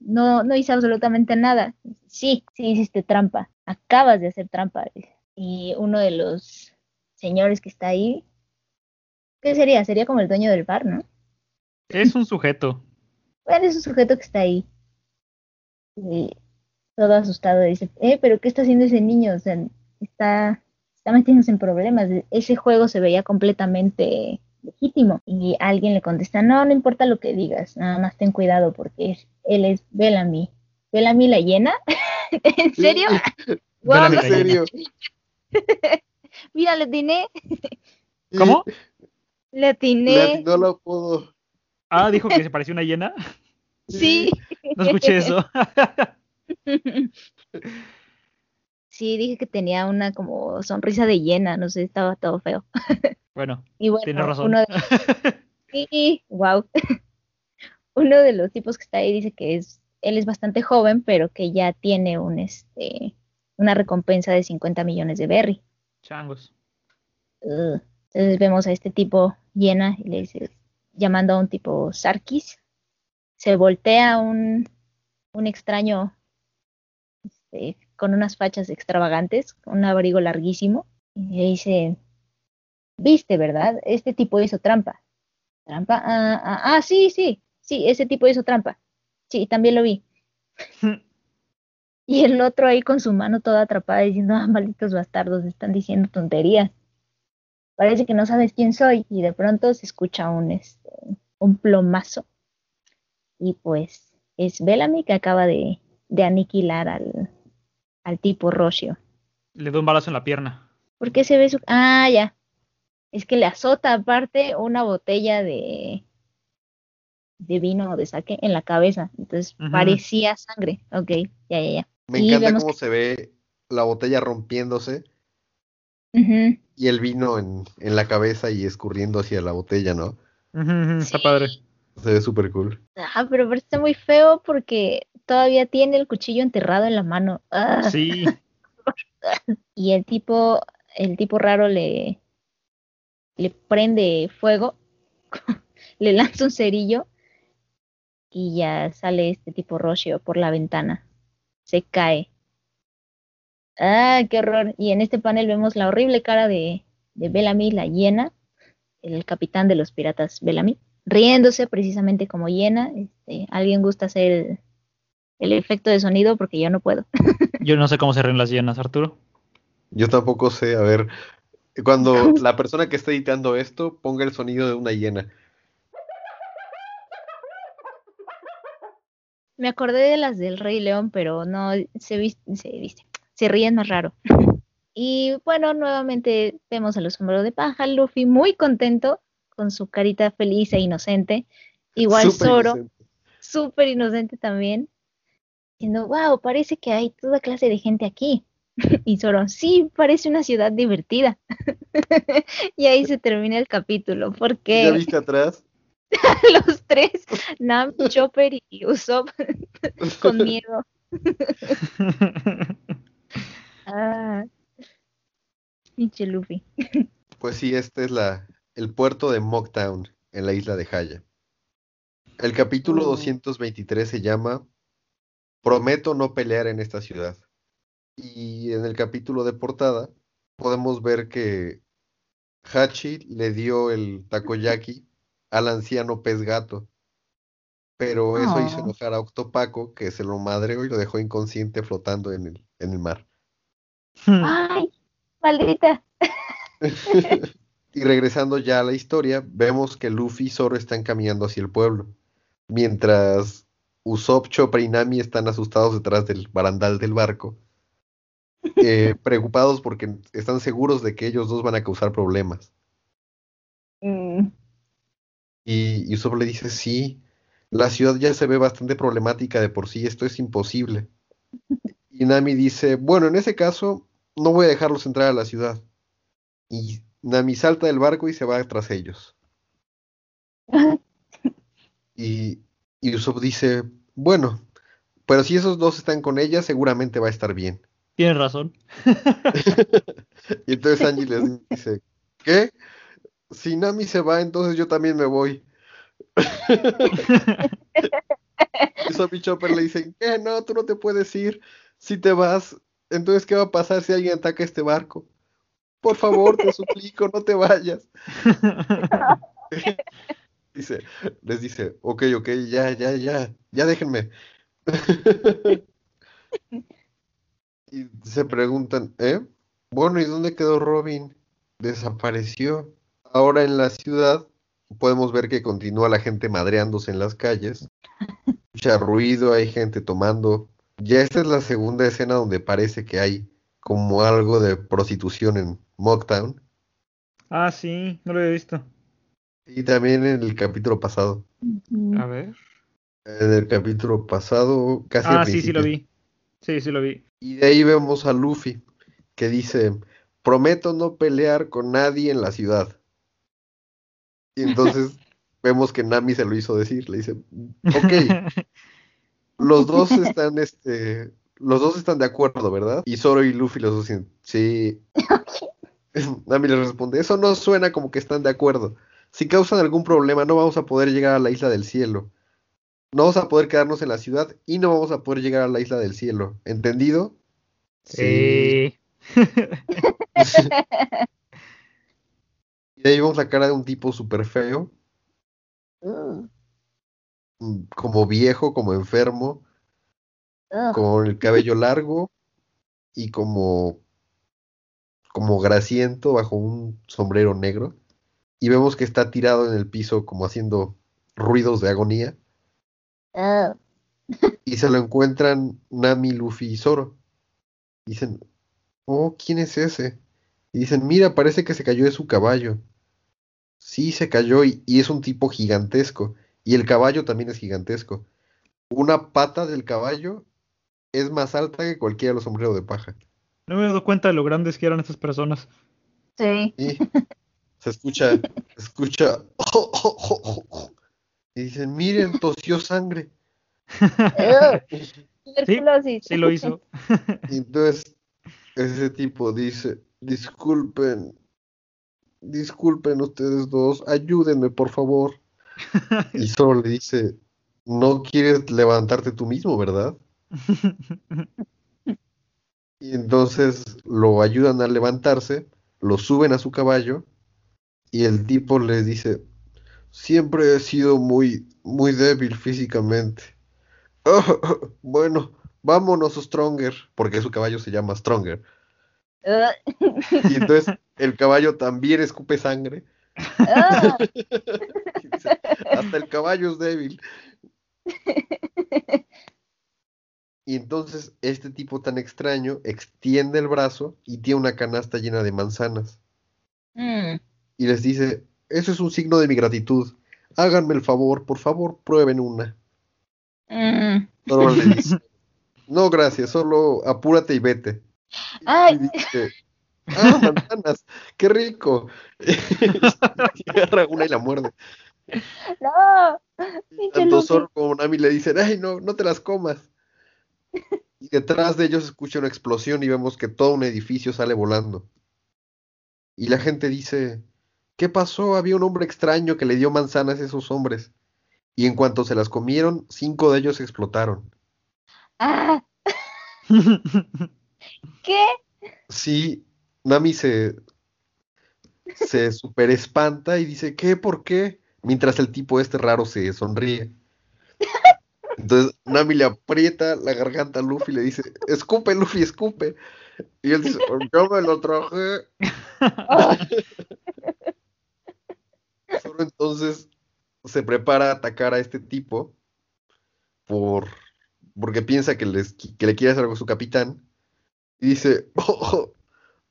No, no hice absolutamente nada. Sí, sí hiciste trampa. Acabas de hacer trampa. Y uno de los señores que está ahí, ¿qué sería? Sería como el dueño del bar, ¿no? Es un sujeto. [laughs] Bueno, es un sujeto que está ahí. Y todo asustado dice, eh, pero ¿qué está haciendo ese niño? O sea, está, está metiéndose en problemas. Ese juego se veía completamente legítimo. Y alguien le contesta, no, no importa lo que digas, nada más ten cuidado porque es- él es Bellamy. ¿Bellamy la llena? [laughs] ¿En serio? [laughs] Guau, Bellamy ¿En la serio? [laughs] mira, le atiné, ¿Cómo? le atiné. atinó el apodo. Ah, dijo que se parecía una hiena. Sí. No escuché eso. Sí, dije que tenía una como sonrisa de hiena, no sé, estaba todo feo. [laughs] Bueno, Y bueno, tienes razón. uno de, [laughs] sí, wow. [laughs] Uno de los tipos que está ahí dice que es, él es bastante joven, pero que ya tiene un este una recompensa de 50 millones de berry. Changos. Entonces vemos a este tipo llena y le dice, llamando a un tipo Sarkis. Se voltea un, un extraño este, con unas fachas extravagantes, un abrigo larguísimo, y le dice, viste, ¿verdad? Este tipo hizo trampa. ¿Trampa? Ah, ah, ah, sí, sí, sí, ese tipo hizo trampa. Sí, también lo vi. [laughs] Y el otro ahí con su mano toda atrapada diciendo, ah, malditos bastardos, están diciendo tonterías. Parece que no sabes quién soy. Y de pronto se escucha un, este, un plomazo. Y pues es Bellamy que acaba de, de aniquilar al, al tipo Rocio. Le doy un balazo en la pierna. ¿Por qué se ve su... Ah, ya. Es que le azota aparte una botella de de vino o de saque en la cabeza. Entonces parecía sangre. Ok, ya, ya, ya. Me Y encanta cómo se ve la botella rompiéndose y el vino en, en la cabeza y escurriendo hacia la botella, ¿no? Está Sí. padre. Se ve súper cool. Ah, pero parece muy feo porque todavía tiene el cuchillo enterrado en la mano. Ah. Sí. [laughs] Y el tipo, el tipo raro le, le prende fuego, [laughs] le lanza un cerillo y ya sale este tipo Rocio por la ventana. Se cae. Ah, qué horror. Y en este panel vemos la horrible cara de, de Bellamy, la hiena, el capitán de los piratas Bellamy, riéndose precisamente como hiena. Este, ¿Alguien gusta hacer el, el efecto de sonido porque yo no puedo. [laughs] Yo no sé cómo se ríen las llenas, Arturo. Yo tampoco sé, a ver, cuando [laughs] la persona que está editando esto ponga el sonido de una hiena. Me acordé de las del Rey León, pero no se viste, se viste, se ríen más raro. [laughs] Y bueno, nuevamente vemos a los sombreros de paja, Luffy muy contento con su carita feliz e inocente. Igual Súper Zoro, súper inocente también, diciendo, wow, parece que hay toda clase de gente aquí. [laughs] Y Zoro, sí, parece una ciudad divertida. [laughs] y ahí se termina el capítulo, ¿Ya porque viste atrás? [laughs] los tres, Nam, Chopper y Usopp, con miedo. Ah, pinche Luffy. Pues sí, este es la, el puerto de Mocktown, en la isla de Haya. El capítulo Oh. 223 se llama Prometo no pelear en esta ciudad. Y en el capítulo de portada podemos ver que Hachi le dio el takoyaki al anciano pez gato. Pero eso hizo Oh. enojar a Octopaco, que se lo madreó y lo dejó inconsciente flotando en el, en el mar. Ay, maldita. [laughs] Y regresando ya a la historia, vemos que Luffy y Zoro están caminando hacia el pueblo, mientras Usopp, Chopper y Nami están asustados detrás del barandal del barco, [laughs] eh, preocupados porque están seguros de que ellos dos van a causar problemas. Mm, Y, y Usopp le dice, sí, la ciudad ya se ve bastante problemática de por sí, esto es imposible. Y Nami dice, bueno, en ese caso, no voy a dejarlos entrar a la ciudad. Y Nami salta del barco y se va tras ellos. Y, [laughs] y Usopp dice, bueno, pero si esos dos están con ella, seguramente va a estar bien. Tienes razón. [laughs] Y entonces Angie les dice, ¿qué? Si Nami se va, entonces yo también me voy. [laughs] Y Usopp y Chopper le dicen, ¿qué? No, tú no te puedes ir. Si te vas, entonces ¿qué va a pasar si alguien ataca este barco? Por favor, te suplico, no te vayas. [laughs] Dice, les dice, ok, ok, ya, ya, ya, ya déjenme. [laughs] Y se preguntan, ¿eh? Bueno, ¿y dónde quedó Robin? Desapareció. Ahora en la ciudad podemos ver que continúa la gente madreándose en las calles. Mucha ruido, hay gente tomando. Ya esta es la segunda escena donde parece que hay como algo de prostitución en Mocktown. ah, sí, no lo había visto. Y también en el capítulo pasado. A ver. En el capítulo pasado, casi al Ah, sí, sí lo vi. Sí, sí lo vi. Y de ahí vemos a Luffy, que dice, prometo no pelear con nadie en la ciudad. Y entonces [laughs] vemos que Nami se lo hizo decir, le dice, [laughs] ok, los dos [laughs] están, este, los dos están de acuerdo, ¿verdad? Y Zoro y Luffy los dos dicen, sí. [laughs] Nami le responde, eso no suena como que están de acuerdo. Si causan algún problema, no vamos a poder llegar a la isla del cielo. No vamos a poder quedarnos en la ciudad y no vamos a poder llegar a la isla del cielo. ¿Entendido? Sí. [laughs] Y ahí vemos la cara de un tipo súper feo, Ugh, mm, como viejo, como enfermo, ugh. con el cabello largo y como, como grasiento bajo un sombrero negro. Y vemos que está tirado en el piso como haciendo ruidos de agonía. Ugh. Y se lo encuentran Nami, Luffy y Zoro. Dicen, oh, ¿quién es ese? Y dicen, mira, parece que se cayó de su caballo. Sí, se cayó y, y es un tipo gigantesco. Y el caballo también es gigantesco. Una pata del caballo es más alta que cualquiera de los sombreros de paja. No me he dado cuenta de lo grandes que eran estas personas. Sí. Y [laughs] se escucha, se escucha. Y dicen, miren, tosió sangre. [laughs] Tuberculosis. Sí lo hizo. Y entonces ese tipo dice, disculpen, disculpen ustedes dos, ayúdenme por favor. [laughs] Y solo le dice, no quieres levantarte tú mismo, ¿verdad? [laughs] Y entonces lo ayudan a levantarse, lo suben a su caballo y el tipo les dice, siempre he sido muy, muy débil físicamente. [laughs] "Oh, bueno, vámonos, Stronger, porque su caballo se llama Stronger. Ah, Y entonces [laughs] el caballo también escupe sangre. ah. Hasta el caballo es débil. Y entonces este tipo tan extraño extiende el brazo y tiene una canasta llena de manzanas. Mm. Y les dice, eso es un signo de mi gratitud. Háganme el favor, por favor, prueben una. Mm. Le [laughs] dice, no, gracias, solo apúrate y vete. Y Ay. dice, ah, manzanas, qué rico. [laughs] Y agarra una y la muerde. No, Tanto. Zoro como Nami le dicen, ay, no, no te las comas. Y detrás de ellos se escucha una explosión y vemos que todo un edificio sale volando. Y la gente dice, ¿qué pasó? Había un hombre extraño que le dio manzanas a esos hombres. Y en cuanto se las comieron, cinco de ellos explotaron. Ah, [laughs] ¿qué? Sí, Nami se, se super espanta y dice, ¿qué? ¿Por qué? Mientras el tipo este raro se sonríe. Entonces Nami le aprieta la garganta a Luffy y le dice, escupe, Luffy, escupe. Y él dice, yo me lo traje. Zoro entonces se prepara a atacar a este tipo por, porque piensa que, les, que le quiere hacer algo a su capitán. Y dice, "Oh,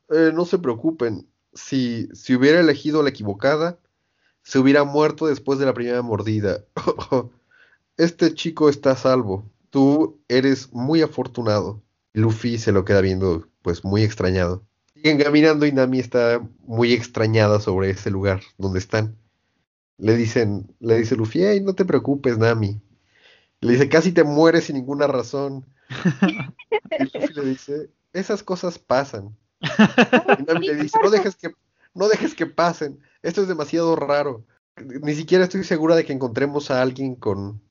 oh, eh, no se preocupen, si, si hubiera elegido la equivocada, se hubiera muerto después de la primera mordida. [laughs] Este chico está a salvo. Tú eres muy afortunado. Luffy se lo queda viendo, pues muy extrañado. Siguen caminando y Nami está muy extrañada sobre ese lugar donde están. Le dicen, le dice Luffy, hey, no te preocupes, Nami. Le dice, casi te mueres sin ninguna razón. Y [laughs] Luffy le dice, esas cosas pasan. Y Nami le dice, no dejes que, no dejes que pasen. Esto es demasiado raro. Ni siquiera estoy segura de que encontremos a alguien con,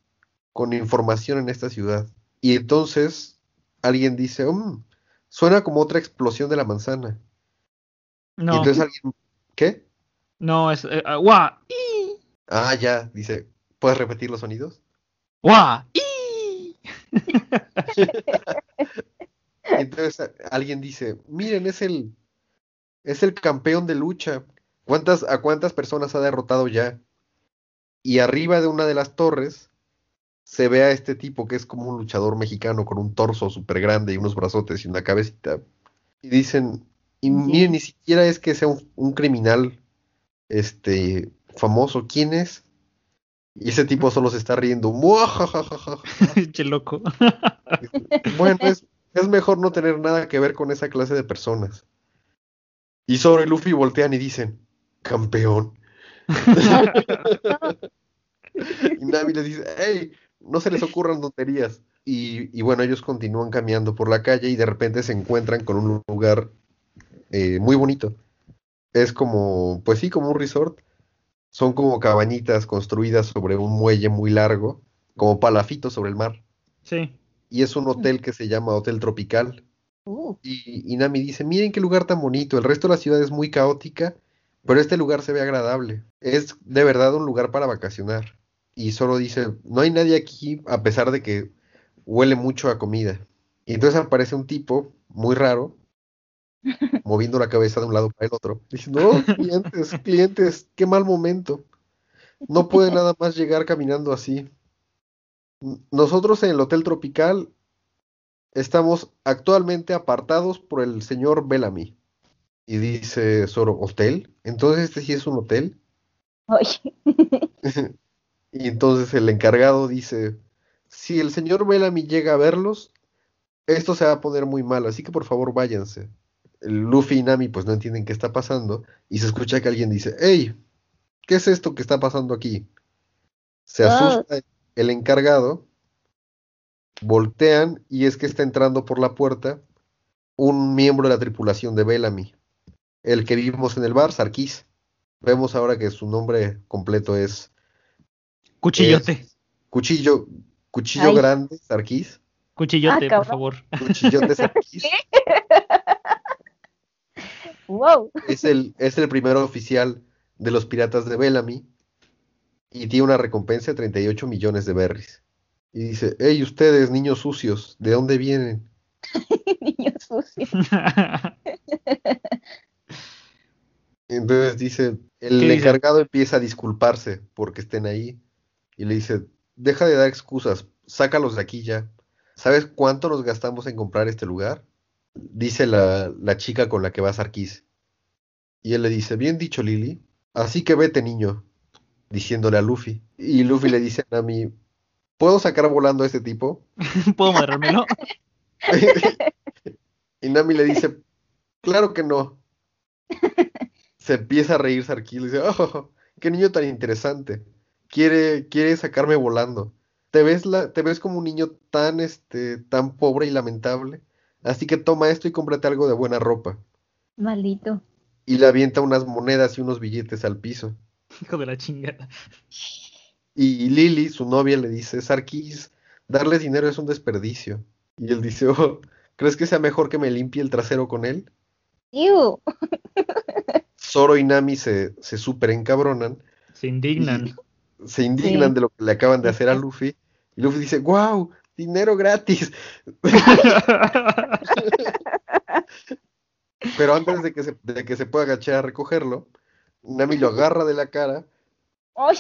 con información en esta ciudad. Y entonces alguien dice, "Mm, suena como otra explosión de la manzana. Y No, entonces alguien, ¿qué? no, es. eh, ah, ¡Guau! ¡Y! Ah, ya, dice, ¿puedes repetir los sonidos? ¡Guau! ¡Y! [laughs] Y entonces alguien dice, miren, es el, es el campeón de lucha. ¿Cuántas, a cuántas personas ha derrotado ya? Y arriba de una de las torres se ve a este tipo que es como un luchador mexicano con un torso súper grande y unos brazotes y una cabecita. Y dicen, y miren, ni siquiera es que sea un, un criminal este famoso. ¿Quién es? Y ese tipo solo se está riendo. Che [laughs] loco. Bueno, es, es mejor no tener nada que ver con esa clase de personas. Y y Luffy voltean y dicen, campeón. [laughs] [laughs] Y Nami les dice, hey, no se les ocurran tonterías. Y, y bueno, ellos continúan caminando por la calle y de repente se encuentran con un lugar eh, muy bonito. Es como, pues sí, como un resort. Son como cabañitas construidas sobre un muelle muy largo, como palafitos sobre el mar. Sí. Y es un hotel que se llama Hotel Tropical. uh, Y, y Nami dice, miren qué lugar tan bonito, el resto de la ciudad es muy caótica, pero este lugar se ve agradable. Es de verdad un lugar para vacacionar. Y solo dice, no hay nadie aquí a pesar de que huele mucho a comida. Y entonces aparece un tipo muy raro, [laughs] moviendo la cabeza de un lado para el otro. Dice, no, clientes, clientes, qué mal momento. No puede nada más llegar caminando así. Nosotros en el Hotel Tropical estamos actualmente apartados por el señor Bellamy. Y dice Zoro, ¿hotel? Entonces este sí es un hotel. oye, [laughs] Y entonces el encargado dice, si el señor Bellamy llega a verlos, esto se va a poner muy mal, así que por favor váyanse. El Luffy y Nami pues no entienden qué está pasando y se escucha que alguien dice, hey, ¿qué es esto que está pasando aquí? Se Ah. asusta el encargado, voltean y es que está entrando por la puerta un miembro de la tripulación de Bellamy, el que vimos en el bar, Sarkis. Vemos ahora que su nombre completo es Cuchillote. Cuchillo, Cuchillo Ay. Grande, Sarkis. Cuchillote, Ah, por favor. Cuchillote [laughs] Sarkis. [laughs] wow. Es el, es el primer oficial de los piratas de Bellamy y tiene una recompensa de 38 millones de berries. y dice, hey ustedes, niños sucios, ¿de dónde vienen? [laughs] Niño sucio. Entonces dice, el encargado empieza a disculparse porque estén ahí y le dice, deja de dar excusas, sácalos de aquí ya. ¿Sabes cuánto nos gastamos en comprar este lugar? Dice la, la chica con la que va Sarkis. Y él le dice, bien dicho Lily, así que vete niño, diciéndole a Luffy. Y Luffy le dice a Nami, ¿puedo sacar volando a este tipo? [laughs] ¿Puedo moderármelo? [laughs] y Nami le dice, claro que no. [laughs] Se empieza a reír Sarkis, le dice, oh, qué niño tan interesante. Quiere, quiere sacarme volando. Te ves la, te ves como un niño tan, este, tan pobre y lamentable. Así que toma esto y cómprate algo de buena ropa. Maldito. Y le avienta unas monedas y unos billetes al piso. [laughs] Hijo de la chingada. Y Lily, su novia, le dice, Sarkis, darles dinero es un desperdicio. Y él dice, oh, ¿crees que sea mejor que me limpie el trasero con él? Ew. Zoro y Nami se, se super encabronan. Se indignan. Se indignan Sí. de lo que le acaban de hacer a Luffy. Y Luffy dice, wow, dinero gratis. [laughs] Pero antes de que se, de que se pueda agachar a recogerlo, Nami lo agarra de la cara, Ay,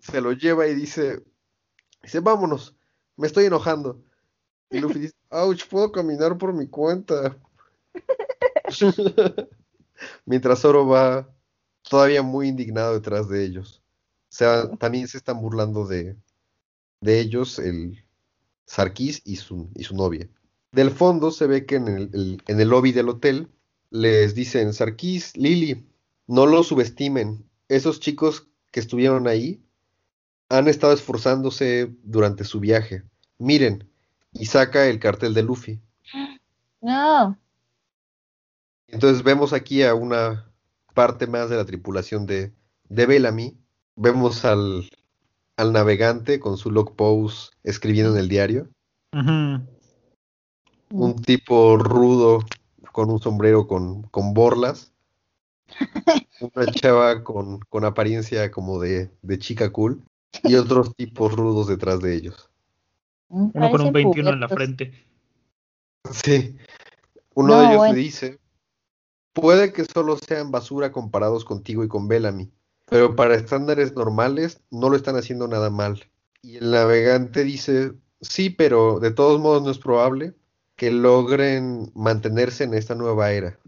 se lo lleva y dice, dice, vámonos, me estoy enojando. Y Luffy dice, ouch, puedo caminar por mi cuenta. [laughs] Mientras Zoro va todavía muy indignado detrás de ellos. O sea, también se están burlando de, de ellos el Sarkis y su, y su novia. Del fondo se ve que en el, el- en el lobby del hotel les dicen, Sarkis, Lily, no lo subestimen. Esos chicos que estuvieron ahí han estado esforzándose durante su viaje. Miren, y saca el cartel de Luffy. no. Entonces vemos aquí a una parte más de la tripulación de, de Bellamy. Vemos al, al navegante con su log pose escribiendo en el diario. Un tipo rudo con un sombrero con, con borlas. [laughs] Una chava con, con apariencia como de, de chica cool. Y otros tipos rudos detrás de ellos. Uno con un Parecen 21 en la frente. Sí. Uno de ellos bueno. le dice, puede que solo sean basura comparados contigo y con Bellamy, pero para estándares normales no lo están haciendo nada mal. Y el navegante dice, sí, pero de todos modos no es probable que logren mantenerse en esta nueva era.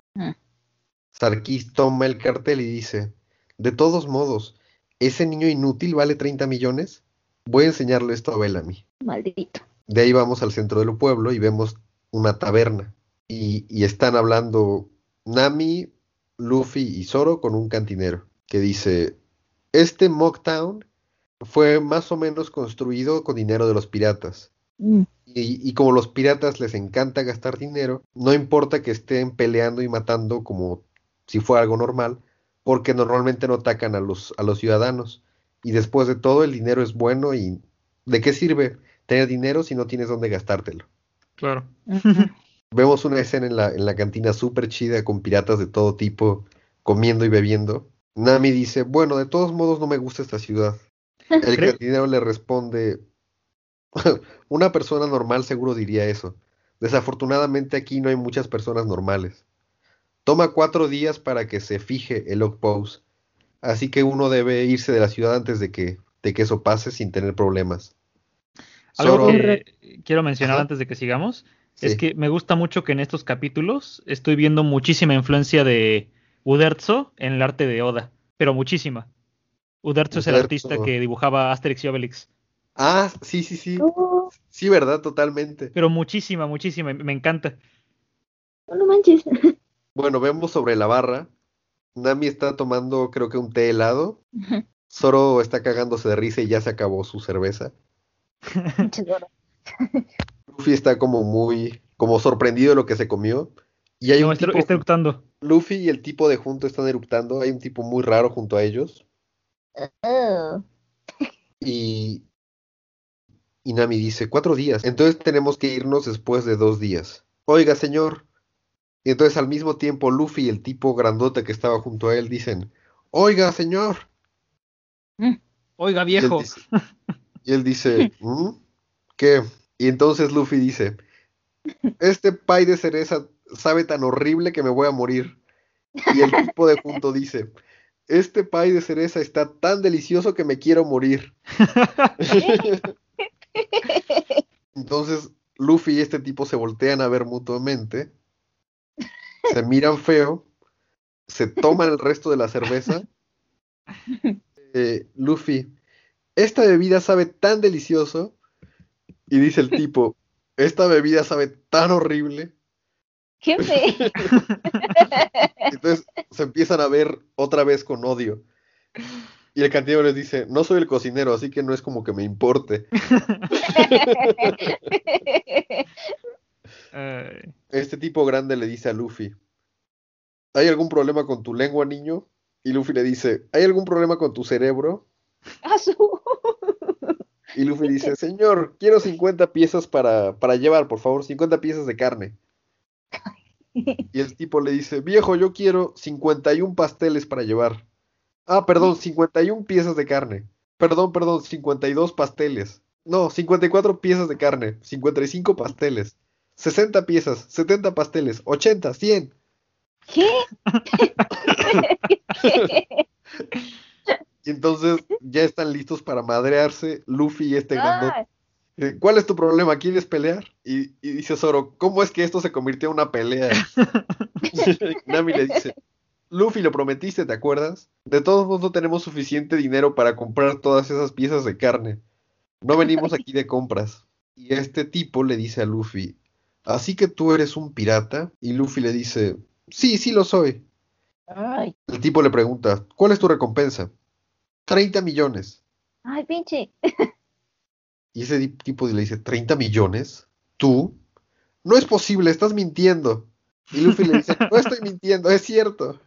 Sarkis toma el cartel y dice, de todos modos, ¿ese niño inútil vale 30 millones? Voy a enseñarle esto a Bellamy. Maldito. De ahí vamos al centro del pueblo y vemos una taberna. Y, y están hablando Nami, Luffy y Zoro con un cantinero que dice, este Mocktown fue más o menos construido con dinero de los piratas. Mm, Y, y como los piratas les encanta gastar dinero, no importa que estén peleando y matando como si fuera algo normal, porque normalmente no atacan a los, a los ciudadanos. Y después de todo, el dinero es bueno y ¿de qué sirve tener dinero si no tienes dónde gastártelo? Claro. [laughs] Vemos una escena en la, en la cantina súper chida con piratas de todo tipo comiendo y bebiendo. Nami dice, bueno, de todos modos no me gusta esta ciudad. El cantinero le responde, [laughs] una persona normal seguro diría eso. Desafortunadamente aquí no hay muchas personas normales. Toma cuatro días para que se fije el log pose, así que uno debe irse de la ciudad antes de que, de que eso pase sin tener problemas. Algo Zoro- que quiero mencionar Ajá. antes de que sigamos es que me gusta mucho que en estos capítulos estoy viendo muchísima influencia de Uderzo en el arte de Oda, pero muchísima. Uderzo es el artista que dibujaba Asterix y Obelix, Ah, sí, sí, sí. Oh, Sí, ¿verdad? Totalmente. pero muchísima, muchísima, me encanta. no, no manches. [laughs] Bueno, vemos sobre la barra. Nami está tomando, creo que un té helado. Zoro está cagándose de risa y ya se acabó su cerveza. [laughs] Luffy está como muy, como sorprendido de lo que se comió. Y hay No, un está, tipo, está eructando. Luffy y el tipo de junto están eruptando. Hay un tipo muy raro junto a ellos. Oh. Y, y Nami dice, cuatro días. Entonces tenemos que irnos después de dos días. Oiga, señor. Y entonces al mismo tiempo Luffy y el tipo grandote que estaba junto a él dicen, oiga, señor. Oiga, Y él viejo. dice, y él dice, [laughs] "¿Mm? ¿Qué? Y entonces Luffy dice, este pay de cereza sabe tan horrible que me voy a morir. Y el tipo de junto dice, este pay de cereza está tan delicioso que me quiero morir. [laughs] Entonces Luffy y este tipo se voltean a ver mutuamente, se miran feo, se toman el resto de la cerveza. Eh, Luffy, esta bebida sabe tan delicioso. Y dice el tipo, esta bebida sabe tan horrible. ¡Qué feo! Entonces se empiezan a ver otra vez con odio. Y el cantinero les dice, no soy el cocinero, así que no es como que me importe. Este tipo grande le dice a Luffy, ¿hay algún problema con tu lengua, niño? Y Luffy le dice, ¿hay algún problema con tu cerebro? A su- Y Luffy dice, señor, quiero 50 piezas para, para llevar, por favor, 50 piezas de carne. Y el tipo le dice, viejo, yo quiero 51 pasteles para llevar. Ah, perdón, 51 piezas de carne. Perdón, perdón, 52 pasteles. No, 54 piezas de carne, 55 pasteles. 60 piezas, 70 pasteles, 80, 100. ¿Qué? [laughs] Y entonces ya están listos para madrearse Luffy y este grandote. Ah, ¿Cuál es tu problema? ¿Quieres pelear? Y, y dice Zoro, ¿cómo es que esto se convirtió en una pelea? [laughs] Nami le dice, Luffy, lo prometiste, ¿te acuerdas? De todos modos no tenemos suficiente dinero para comprar todas esas piezas de carne. No venimos aquí de compras. Y este tipo le dice a Luffy, ¿así que tú eres un pirata? Y Luffy le dice, sí, sí lo soy. Ay, El tipo le pregunta, ¿cuál es tu recompensa? 30 millones. ay, pinche. Y ese tipo le dice, ¿30 millones? ¿Tú? No es posible, estás mintiendo. Y Luffy le dice, no estoy mintiendo, es cierto.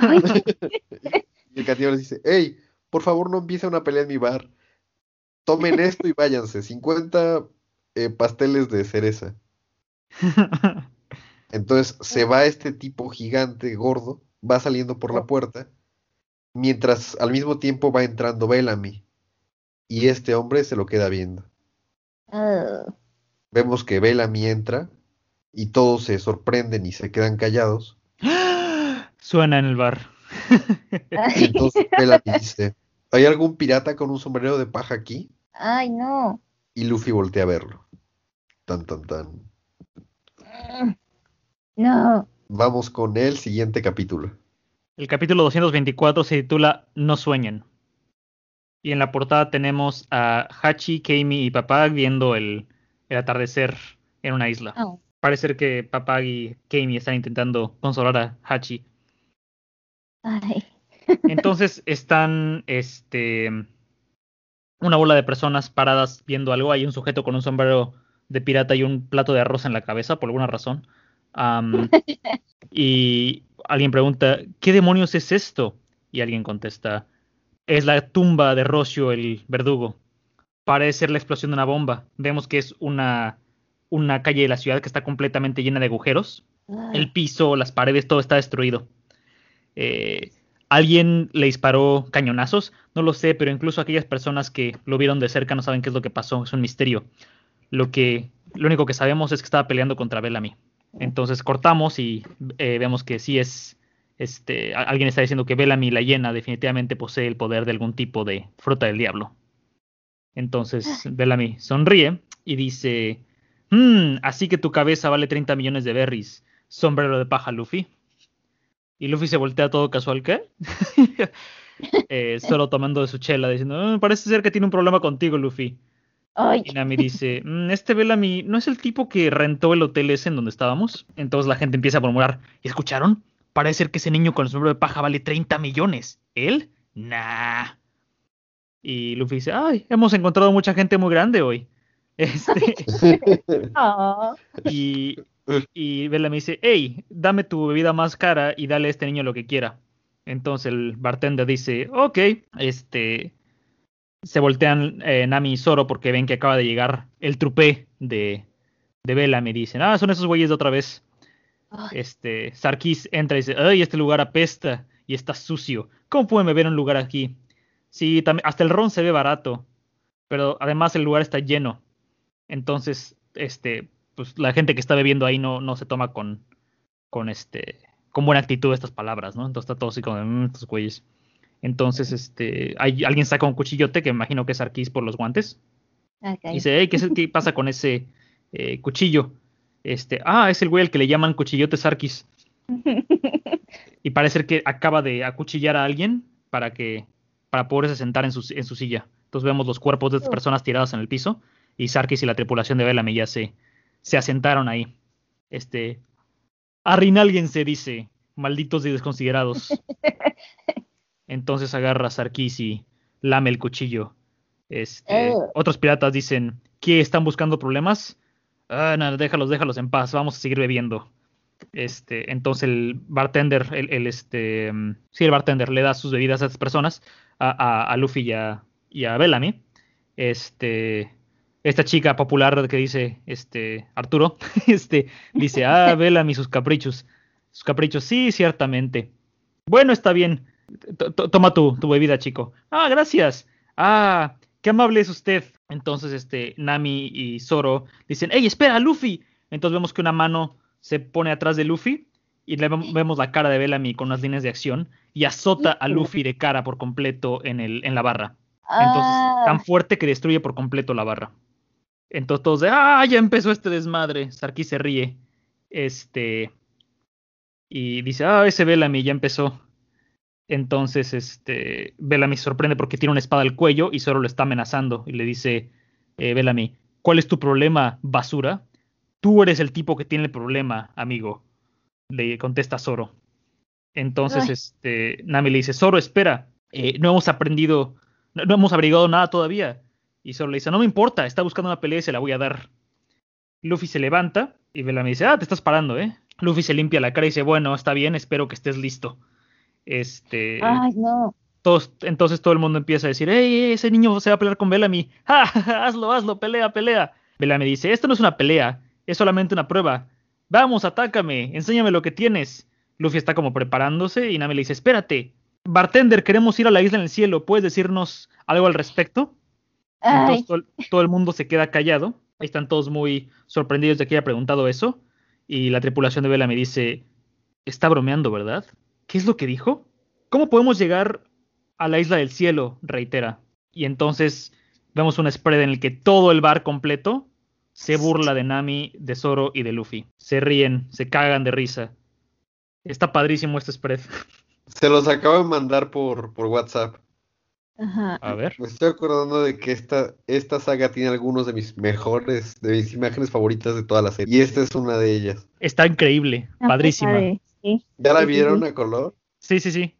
[laughs] Y el cantinero le dice, hey, por favor no empiece una pelea en mi bar. Tomen esto y váyanse, 50 eh, pasteles de cereza. Entonces se va este tipo gigante, gordo, va saliendo por la puerta, mientras al mismo tiempo va entrando Bellamy. Y este hombre se lo queda viendo. ah, Vemos que Bellamy entra y todos se sorprenden y se quedan callados. Suena en el bar. Y entonces [laughs] Bellamy dice, ¿hay algún pirata con un sombrero de paja aquí? ay, no. Y Luffy voltea a verlo. Tan, tan, tan. Mm, No. Vamos con el siguiente capítulo. El capítulo 224 se titula No sueñen. Y en la portada tenemos a Hachi, Keimi y Papag viendo el, el atardecer en una isla. Oh, Parece ser que Papag y Keimi están intentando consolar a Hachi. ay. [laughs] Entonces están este una bola de personas paradas viendo algo. Hay un sujeto con un sombrero de pirata y un plato de arroz en la cabeza, por alguna razón. [laughs] Y alguien pregunta, ¿qué demonios es esto? Y alguien contesta, es la tumba de Rocio, el verdugo. Parece ser la explosión de una bomba. Vemos que es una, una calle de la ciudad que está completamente llena de agujeros. El piso, las paredes, todo está destruido. Eh, ¿Alguien le disparó cañonazos? No lo sé, pero incluso aquellas personas que lo vieron de cerca no saben qué es lo que pasó. Es un misterio. Lo que, lo único que sabemos es que estaba peleando contra Bellamy. Entonces cortamos y eh, vemos que sí es, este, alguien está diciendo que Bellamy la llena definitivamente posee el poder de algún tipo de fruta del diablo. Entonces Bellamy sonríe y dice, "Hmm, así que tu cabeza vale 30 millones de berries. Sombrero de paja, Luffy. Y Luffy se voltea todo casual, ¿qué? [laughs] Eh, solo tomando de su chela, diciendo, "Ah, parece ser que tiene un problema contigo, Luffy. Ay, Y Nami dice, "Mm, este Bellamy no es el tipo que rentó el hotel ese en donde estábamos. Entonces la gente empieza a murmurar, ¿y escucharon? Parece ser que ese niño con el sombrero de paja vale 30 millones. ¿Él? Nah. Y Luffy dice, ay, hemos encontrado mucha gente muy grande hoy. [laughs] Este, y, y Bella me dice, hey, dame tu bebida más cara y dale a este niño lo que quiera. Entonces el bartender dice, ok, este, se voltean eh, Nami y Zoro porque ven que acaba de llegar el trupé de, de Bella. Me dicen, ah, son esos güeyes de otra vez. Ay. Este, Sarkis entra y dice, ay, este lugar apesta y está sucio. ¿Cómo pueden beber en un lugar aquí? Sí, también, hasta el ron se ve barato, pero además el lugar está lleno. Entonces, este, pues la gente que está bebiendo ahí no, no se toma con, con este, con buena actitud estas palabras, ¿no? Entonces está todo así como, mmm, estos güeyes. Entonces, este, hay, alguien saca un cuchillote que me imagino que es Arquís por los guantes. Okay. Y dice, hey, ¿qué, es, ¿qué pasa con ese eh, cuchillo? Este, ah, es el güey al que le llaman cuchillote Sarkis. [laughs] y parece que acaba de acuchillar a alguien para que, para poderse sentar en su, en su silla. Entonces vemos los cuerpos de estas personas tiradas en el piso y Sarkis y la tripulación de Bellamy ya se, se asentaron ahí. Este, alguien se dice, malditos y desconsiderados. [laughs] Entonces agarra a Sarkis y lame el cuchillo. Este, Oh. Otros piratas dicen, ¿qué están buscando problemas? Ah, no, déjalos, déjalos en paz, vamos a seguir bebiendo. Este, entonces el bartender, el, el, este, mm, sí, el bartender le da sus bebidas a estas personas, a, a, a Luffy y a, y a Bellamy. Este, esta chica popular que dice, este, Arturo, [laughs] este, dice, ah, [laughs] Bellamy, sus caprichos. Sus caprichos, sí, ciertamente. Bueno, está bien. T- t- Toma tu, tu bebida, chico. Ah, gracias. Ah, qué amable es usted. Entonces, este, Nami y Zoro dicen, hey, espera, Luffy. Entonces vemos que una mano se pone atrás de Luffy y le vem- vemos la cara de Bellamy con unas líneas de acción y azota a Luffy de cara por completo en, el, en la barra. Entonces, Ah, tan fuerte que destruye por completo la barra. Entonces todos de, ah, ya empezó este desmadre. Sarky se ríe. Este. Y dice, ah, ese Bellamy ya empezó. Entonces, este, Bellamy se sorprende porque tiene una espada al cuello y solo lo está amenazando. Y le dice, eh, Bellamy, ¿cuál es tu problema, basura? Tú eres el tipo que tiene el problema, amigo. Le contesta Zoro. Entonces, Ay. este, Nami le dice, Zoro, espera, eh, no hemos aprendido, no, no hemos averiguado nada todavía. Y Zoro le dice, no me importa, está buscando una pelea y se la voy a dar. Luffy se levanta y Bellamy dice, ah, te estás parando, ¿eh? Luffy se limpia la cara y dice, bueno, está bien, espero que estés listo. Este, Ay, no. todos, entonces todo el mundo empieza a decir, hey, ese niño se va a pelear con Bellamy. [laughs] ¡Ja, ja, ja! hazlo, hazlo, pelea, pelea. Bellamy dice, esto no es una pelea, es solamente una prueba. Vamos, atácame, enséñame lo que tienes. Luffy está como preparándose y Nami le dice, espérate, bartender, queremos ir a la isla en el cielo, ¿puedes decirnos algo al respecto? Entonces todo, el- todo el mundo se queda callado. Ahí están todos muy sorprendidos de que haya preguntado eso. Y la tripulación de Vela me dice, está bromeando, ¿verdad? ¿Qué es lo que dijo? ¿Cómo podemos llegar a la isla del cielo? reitera. Y entonces vemos un spread en el que todo el bar completo se burla de Nami, de Zoro y de Luffy. Se ríen, se cagan de risa. Está padrísimo este spread. Se los acabo de mandar por, por WhatsApp. ajá. A ver. Me estoy acordando de que esta, esta saga tiene algunos de mis mejores, de mis imágenes favoritas de toda la serie. Y esta es una de ellas. Está increíble, Ah, padrísima. Sí, ¿Ya la Sí, sí, vieron sí. a color? Sí, sí, sí.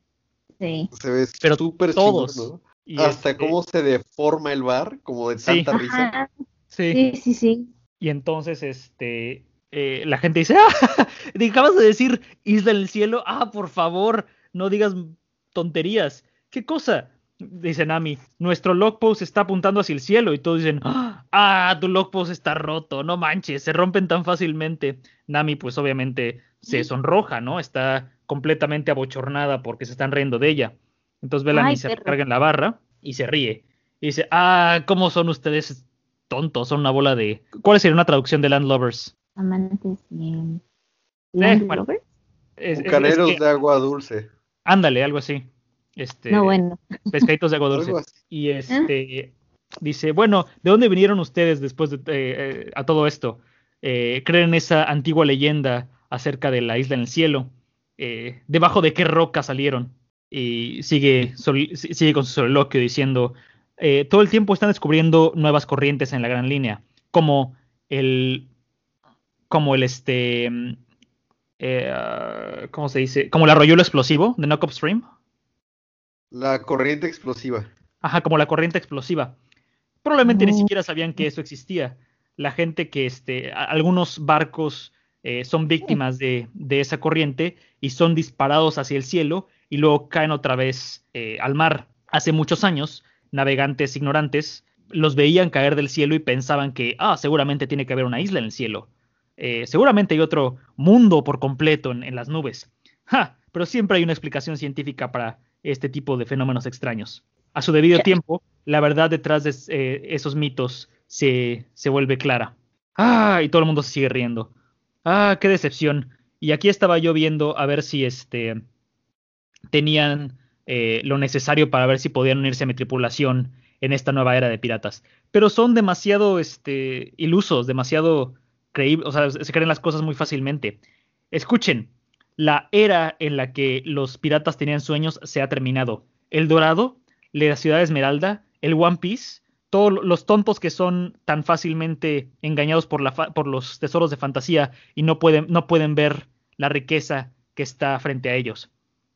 sí. Se ve Pero súper todos. chingón, ¿no? Y Hasta este, cómo se deforma el bar, como de Sí. tanta risa. Ajá, sí. Sí, sí, sí. Y entonces, este, eh, la gente dice, [laughs] ah, [laughs] acabas de decir isla en el cielo, ah, por favor, no digas tonterías. ¿Qué cosa? Dice Nami, nuestro logpost está apuntando hacia el cielo y todos dicen, ah, tu logpost está roto, no manches, se rompen tan fácilmente. Nami, pues obviamente se sonroja, ¿no? Está completamente abochornada porque se están riendo de ella. Entonces Bellamy Ay, se recarga en la barra y se ríe. Y dice, ah, ¿cómo son ustedes tontos? Son una bola de... ¿Cuál sería una traducción de Landlovers? Amantes y... Eh, Land bueno. Es- es- es Bucaneros que- de agua dulce. Ándale, algo así. Este, No, bueno. Pescaditos de agua [laughs] dulce. Y este dice, bueno, ¿de dónde vinieron ustedes después de eh, eh, a todo esto? Eh, ¿Creen esa antigua leyenda acerca de la isla en el cielo? ¿Debajo de qué roca salieron? Y sigue, sol- sigue con su soliloquio diciendo, todo el tiempo están descubriendo nuevas corrientes en la gran línea, como el, como el este, ah, ¿cómo se dice? Como el arroyuelo explosivo de Knock Up Stream. La corriente explosiva. Ajá, como la corriente explosiva. Probablemente ni siquiera sabían que eso existía. La gente que, este, a- algunos barcos eh, son víctimas de, de esa corriente y son disparados hacia el cielo y luego caen otra vez eh, al mar. Hace muchos años, navegantes ignorantes los veían caer del cielo y pensaban que, ah, seguramente tiene que haber una isla en el cielo. Eh, seguramente hay otro mundo por completo en, en las nubes. Ja, pero siempre hay una explicación científica para este tipo de fenómenos extraños. A su debido tiempo, la verdad detrás de eh, esos mitos se, se vuelve clara. Ah, y todo el mundo se sigue riendo. Ah, qué decepción. Y aquí estaba yo viendo a ver si este tenían eh, lo necesario para ver si podían unirse a mi tripulación en esta nueva era de piratas. Pero son demasiado este, ilusos, demasiado creíbles, o sea, se creen las cosas muy fácilmente. Escuchen, la era en la que los piratas tenían sueños se ha terminado. El Dorado, la Ciudad Esmeralda, el One Piece, todos los tontos que son tan fácilmente engañados por, la por los tesoros de fantasía y no pueden, no pueden ver la riqueza que está frente a ellos.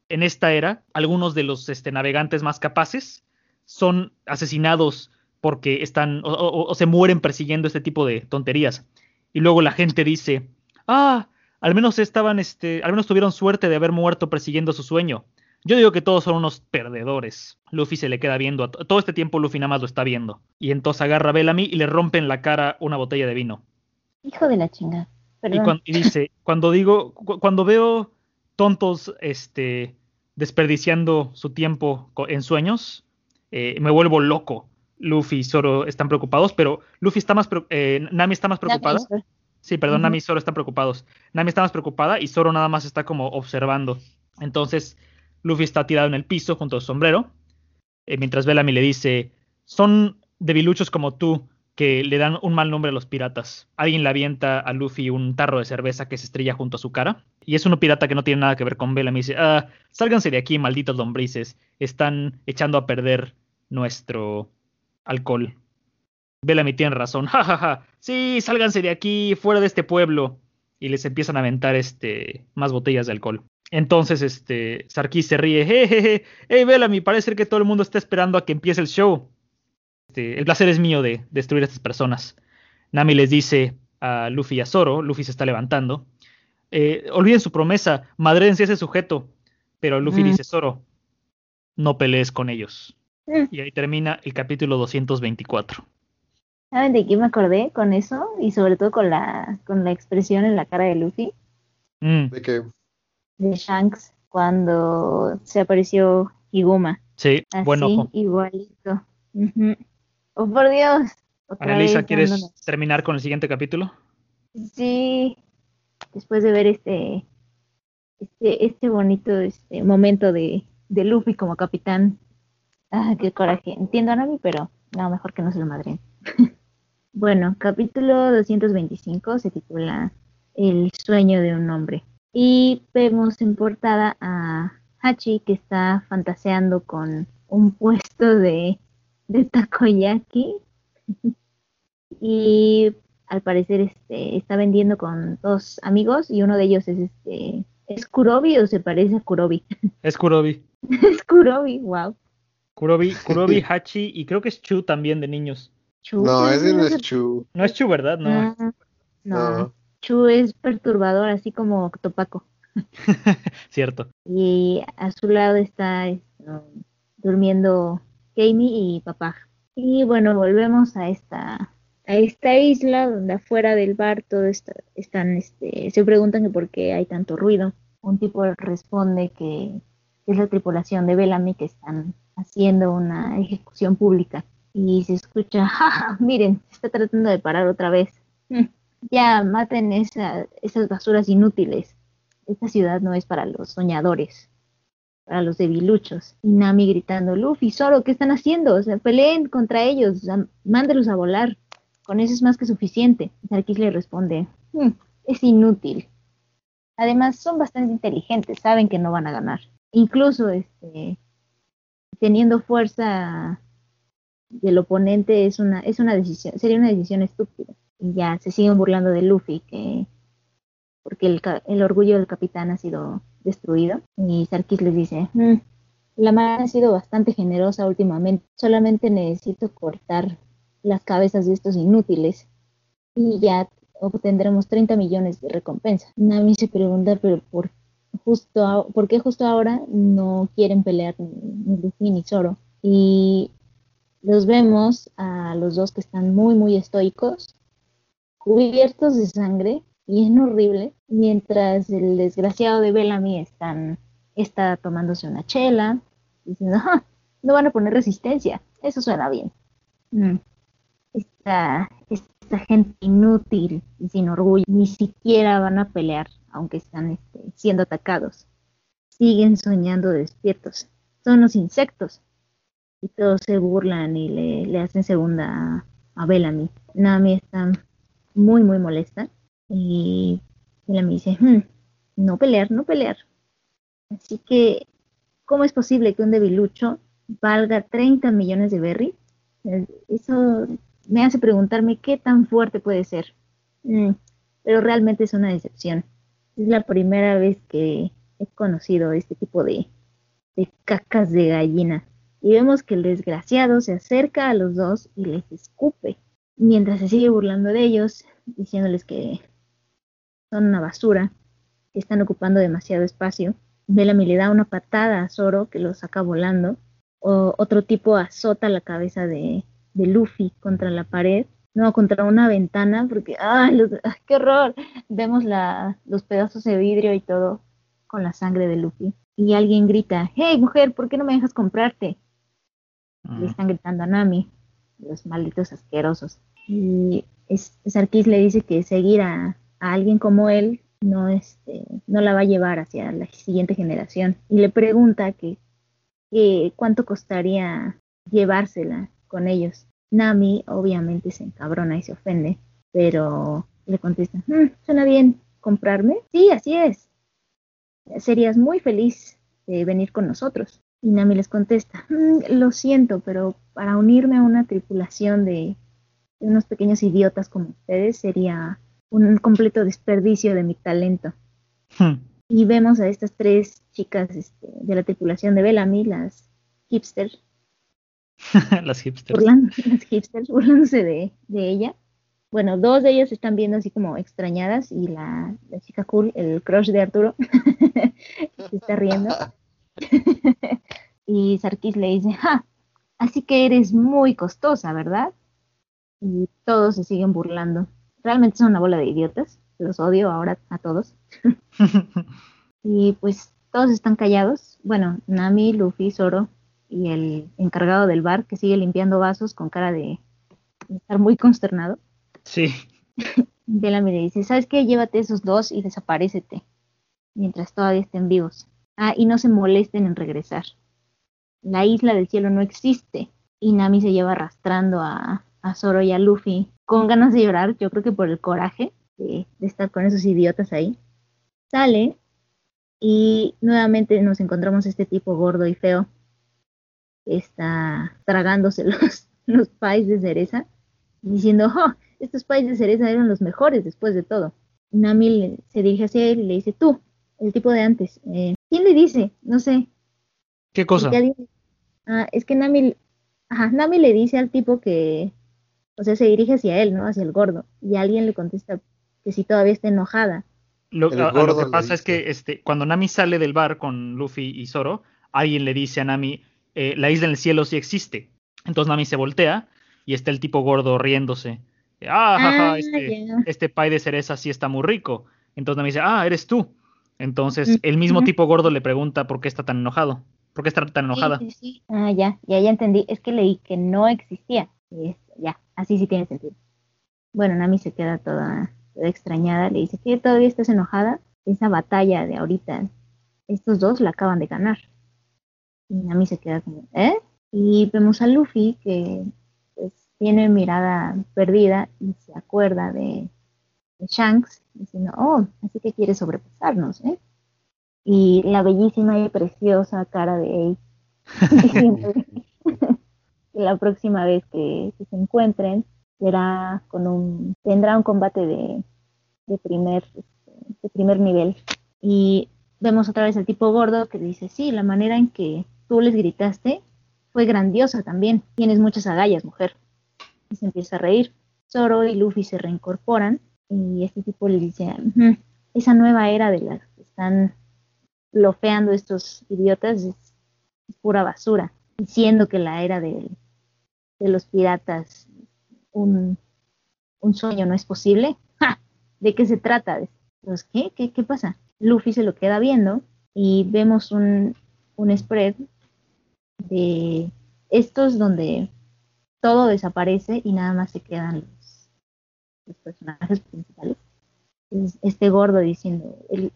En esta era, algunos de los este, navegantes más capaces son asesinados porque están o, se mueren persiguiendo este tipo de tonterías. Y luego la gente dice, ah, al menos estaban, este, al menos tuvieron suerte de haber muerto persiguiendo su sueño. Yo digo que todos son unos perdedores. Luffy se le queda viendo. Todo este tiempo Luffy nada más lo está viendo. Y entonces agarra a Bellamy y le rompe en la cara una botella de vino. Hijo de la chingada. Y, dice, cuando digo, cuando veo tontos este, desperdiciando su tiempo en sueños, eh, me vuelvo loco. Luffy y Zoro están preocupados, pero Luffy está más, eh, Nami está más preocupada. Sí, perdón, Nami y Zoro están preocupados. Nami está más preocupada y Zoro nada más está como observando. Entonces, Luffy está tirado en el piso junto a su sombrero, eh, mientras Bellamy le dice, son debiluchos como tú que le dan un mal nombre a los piratas. Alguien le avienta a Luffy un tarro de cerveza que se estrella junto a su cara. Y es uno pirata que no tiene nada que ver con Bellamy. Dice, ah, sálganse de aquí, malditos lombrices. Están echando a perder nuestro alcohol. Bellamy tiene razón. [laughs] Ja, ja, ja. Sí, sálganse de aquí, fuera de este pueblo. Y les empiezan a aventar este, más botellas de alcohol. Entonces, este, Sarkis se ríe. Jejeje. Hey, Bellamy, parece que todo el mundo está esperando a que empiece el show. Este, el placer es mío de destruir a estas personas. Nami les dice a Luffy y a Zoro, Luffy se está levantando, eh, olviden su promesa, madrense ese sujeto. Pero Luffy mm. dice, Zoro, no pelees con ellos. Mm. Y ahí termina el capítulo 224. ¿Saben de qué me acordé con eso? Y sobre todo con la, con la expresión en la cara de Luffy. Mm. ¿De qué? De Shanks cuando se apareció Higuma. Sí, bueno. Igualito. Oh, por Dios. Annalisa, ¿quieres terminar con el siguiente capítulo? Sí, después de ver este, este, este bonito este momento de, de Luffy como capitán. Ah, qué coraje. Entiendo a Nami, pero no, mejor que no se lo madre. [laughs] bueno, capítulo 225 se titula El sueño de un hombre. Y vemos en portada a Hachi que está fantaseando con un puesto de de takoyaki. [laughs] Y al parecer este está vendiendo con dos amigos y uno de ellos es este es Kurobi o se parece a Kurobi. [laughs] Es Kurobi. Es Kurobi wow. Kurobi Kurobi [laughs] Hachi y creo que es Chu también de niños. No ese no es Chu. No es Chu verdad no. Ah, no, Chu es perturbador así como Topaco [laughs] cierto y a su lado está este, durmiendo Jamie y papá. Y bueno, volvemos a esta, a esta isla donde afuera del bar todo está, están, este, se preguntan que por qué hay tanto ruido. Un tipo responde que es la tripulación de Bellamy que están haciendo una ejecución pública. Y se escucha, [laughs] ¡Ja, miren, se está tratando de parar otra vez. [laughs] Ya maten esa, esas basuras inútiles. Esta ciudad no es para los soñadores para los debiluchos. Y Nami gritando, Luffy, Zoro, ¿qué están haciendo? O sea, peleen contra ellos, mándelos a volar. Con eso es más que suficiente. Sarkis le responde, hmm, es inútil. Además, son bastante inteligentes, saben que no van a ganar. Incluso, este, teniendo fuerza del oponente es una, es una decisión, sería una decisión estúpida. Y ya se siguen burlando de Luffy, que porque el, el orgullo del capitán ha sido destruido. Y Sarkis les dice, mm, la mar ha sido bastante generosa últimamente, solamente necesito cortar las cabezas de estos inútiles y ya obtendremos 30 millones de recompensa. Nami se pregunta, pero ¿por, justo ¿por qué justo ahora no quieren pelear ni Luffy ni Zoro? Y los vemos a los dos que están muy, muy estoicos, cubiertos de sangre, bien horrible, mientras el desgraciado de Bellamy están, está tomándose una chela, diciendo, no van a poner resistencia, eso suena bien. Mm. esta, gente inútil y sin orgullo ni siquiera van a pelear, aunque están este, siendo atacados. Siguen soñando despiertos. Son los insectos. Y todos se burlan y le, hacen segunda a Bellamy. Nami está muy, muy molesta. Y Bellamy dice, hmm, no pelear, no pelear. Así que, ¿cómo es posible que un debilucho valga 30 millones de berry? Eso me hace preguntarme qué tan fuerte puede ser. Mm, pero realmente es una decepción. Es la primera vez que he conocido este tipo de, de cacas de gallina. Y vemos que el desgraciado se acerca a los dos y les escupe, mientras se sigue burlando de ellos, diciéndoles que son una basura, que están ocupando demasiado espacio. Bellamy le da una patada a Zoro que lo saca volando. O otro tipo azota la cabeza de, de Luffy contra la pared, no, contra una ventana, porque, ¡ay, qué horror! Vemos la, los pedazos de vidrio y todo con la sangre de Luffy. Y alguien grita, hey, mujer, ¿por qué no me dejas comprarte? Le están gritando a Nami, los malditos asquerosos. Y es, le dice que seguir a, alguien como él no, este, no la va a llevar hacia la siguiente generación. Y le pregunta que, que cuánto costaría llevársela con ellos. Nami obviamente se encabrona y se ofende, pero le contesta, mm, suena bien, ¿comprarme? Sí, así es. Serías muy feliz de venir con nosotros. Y Nami les contesta, mm, lo siento, pero para unirme a una tripulación de, unos pequeños idiotas como ustedes sería un completo desperdicio de mi talento. Hmm. Y vemos a estas tres chicas este, de la tripulación de Bellamy, las hipsters, [laughs] las hipsters. [laughs] las hipsters, burlándose de, ella. Bueno, dos de ellas están viendo así como extrañadas y la, chica cool, el crush de Arturo, [laughs] se está riendo. [laughs] y Sarkis le dice, ¡ja! Así que eres muy costosa, ¿verdad? Y todos se siguen burlando. Realmente son una bola de idiotas. Los odio ahora a todos. [laughs] y pues todos están callados. Bueno, Nami, Luffy, Zoro y el encargado del bar que sigue limpiando vasos con cara de, estar muy consternado. Sí. [laughs] Bellamy le dice, ¿sabes qué? Llévate esos dos y desaparecete mientras todavía estén vivos. Ah, y no se molesten en regresar. La isla del cielo no existe. Y Nami se lleva arrastrando a, a Zoro y a Luffy con ganas de llorar, yo creo que por el coraje de, estar con esos idiotas ahí. Sale y nuevamente nos encontramos este tipo gordo y feo está tragándose [laughs] los, los pies de cereza, diciendo, oh, estos pies de cereza eran los mejores después de todo. Nami se dirige hacia él y le dice, tú, el tipo de antes. Eh, ¿Quién le dice? No sé. ¿Qué cosa? Ah, es que Nami, ajá, Nami le dice al tipo que, o sea, se dirige hacia él, ¿no? Hacia el gordo. Y alguien le contesta que si todavía está enojada. Lo, lo que pasa es que este, cuando Nami sale del bar con Luffy y Zoro, alguien le dice a Nami, eh, la isla en el cielo sí existe. Entonces Nami se voltea y está el tipo gordo riéndose. Ah, jaja, ah, este, este pie de cereza sí está muy rico. Entonces Nami dice, ah, eres tú. Entonces el mismo tipo gordo le pregunta por qué está tan enojado. ¿Por qué está tan enojada? Ah, ya, ya, ya entendí. Es que leí que no existía. ya, así sí tiene sentido. Bueno, Nami se queda toda, toda extrañada. Le dice que todavía estás enojada. Esa batalla de ahorita, estos dos la acaban de ganar. Y a mí se queda como, ¿eh? Y vemos a Luffy que pues, tiene mirada perdida y se acuerda de, Shanks diciendo, oh, así que quiere sobrepasarnos, ¿eh? Y la bellísima y preciosa cara de Ace [laughs] diciendo que la próxima vez que, se encuentren será con un, tendrá un combate de, de primer, de primer nivel. Y vemos otra vez al tipo gordo que dice, sí, la manera en que tú les gritaste fue grandiosa también. Tienes muchas agallas, mujer. Y se empieza a reír. Zoro y Luffy se reincorporan y este tipo le dice, esa nueva era de la que están lofeando estos idiotas es, pura basura, diciendo que la era de, los piratas un, sueño no es posible. ¿De qué se trata? Pues, ¿qué? ¿qué? ¿Qué pasa? Luffy se lo queda viendo y vemos un, un spread de estos donde todo desaparece y nada más se quedan los, personajes principales. Es este gordo diciendo, el,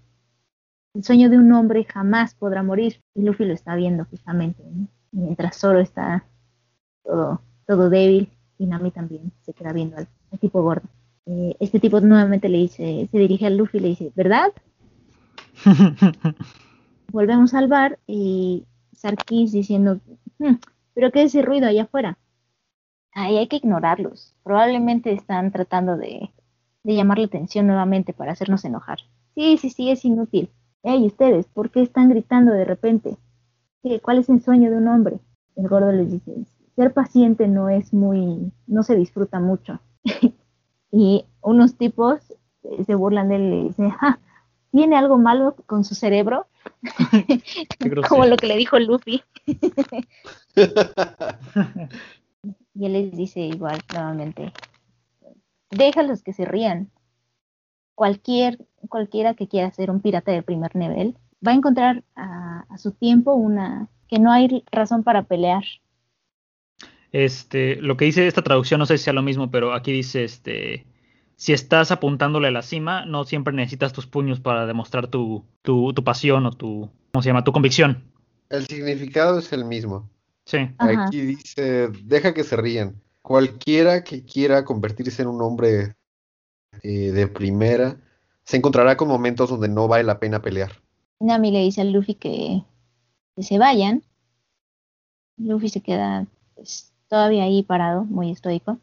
el sueño de un hombre jamás podrá morir. Y Luffy lo está viendo justamente, ¿no? mientras Zoro está todo, todo débil y Nami también se queda viendo al, al tipo gordo. Eh, este tipo nuevamente le dice, se dirige a Luffy y le dice, ¿verdad? [laughs] Volvemos al bar y Sarkis diciendo, "Hmm, pero ¿qué es ese ruido allá afuera? Ahí hay que ignorarlos. Probablemente están tratando de, de llamar la atención nuevamente para hacernos enojar. Sí, sí, sí, es inútil. Hey, ustedes, ¿por qué están gritando de repente? ¿Qué- ¿Cuál es el sueño de un hombre? El gordo les dice, ser paciente no es muy, no se disfruta mucho. [laughs] y unos tipos eh, se burlan de él y le dicen, "Ja, ¿tiene algo malo con su cerebro? [laughs] [laughs] Como lo que le dijo Luffy. Y él les dice igual nuevamente, déjalos que se rían. Cualquier, cualquiera que quiera ser un pirata de primer nivel va a encontrar a, a su tiempo una que no hay razón para pelear. Este, lo que dice esta traducción, no sé si sea lo mismo, pero aquí dice, este, si estás apuntándole a la cima, no siempre necesitas tus puños para demostrar tu, tu, tu pasión o tu, ¿cómo se llama? Tu convicción. El significado es el mismo. Sí. Ajá. Aquí dice, deja que se rían. Cualquiera que quiera convertirse en un hombre eh, de primera se encontrará con momentos donde no vale la pena pelear. Nami le dice a Luffy que, que se vayan. Luffy se queda pues, todavía ahí parado, muy estoico.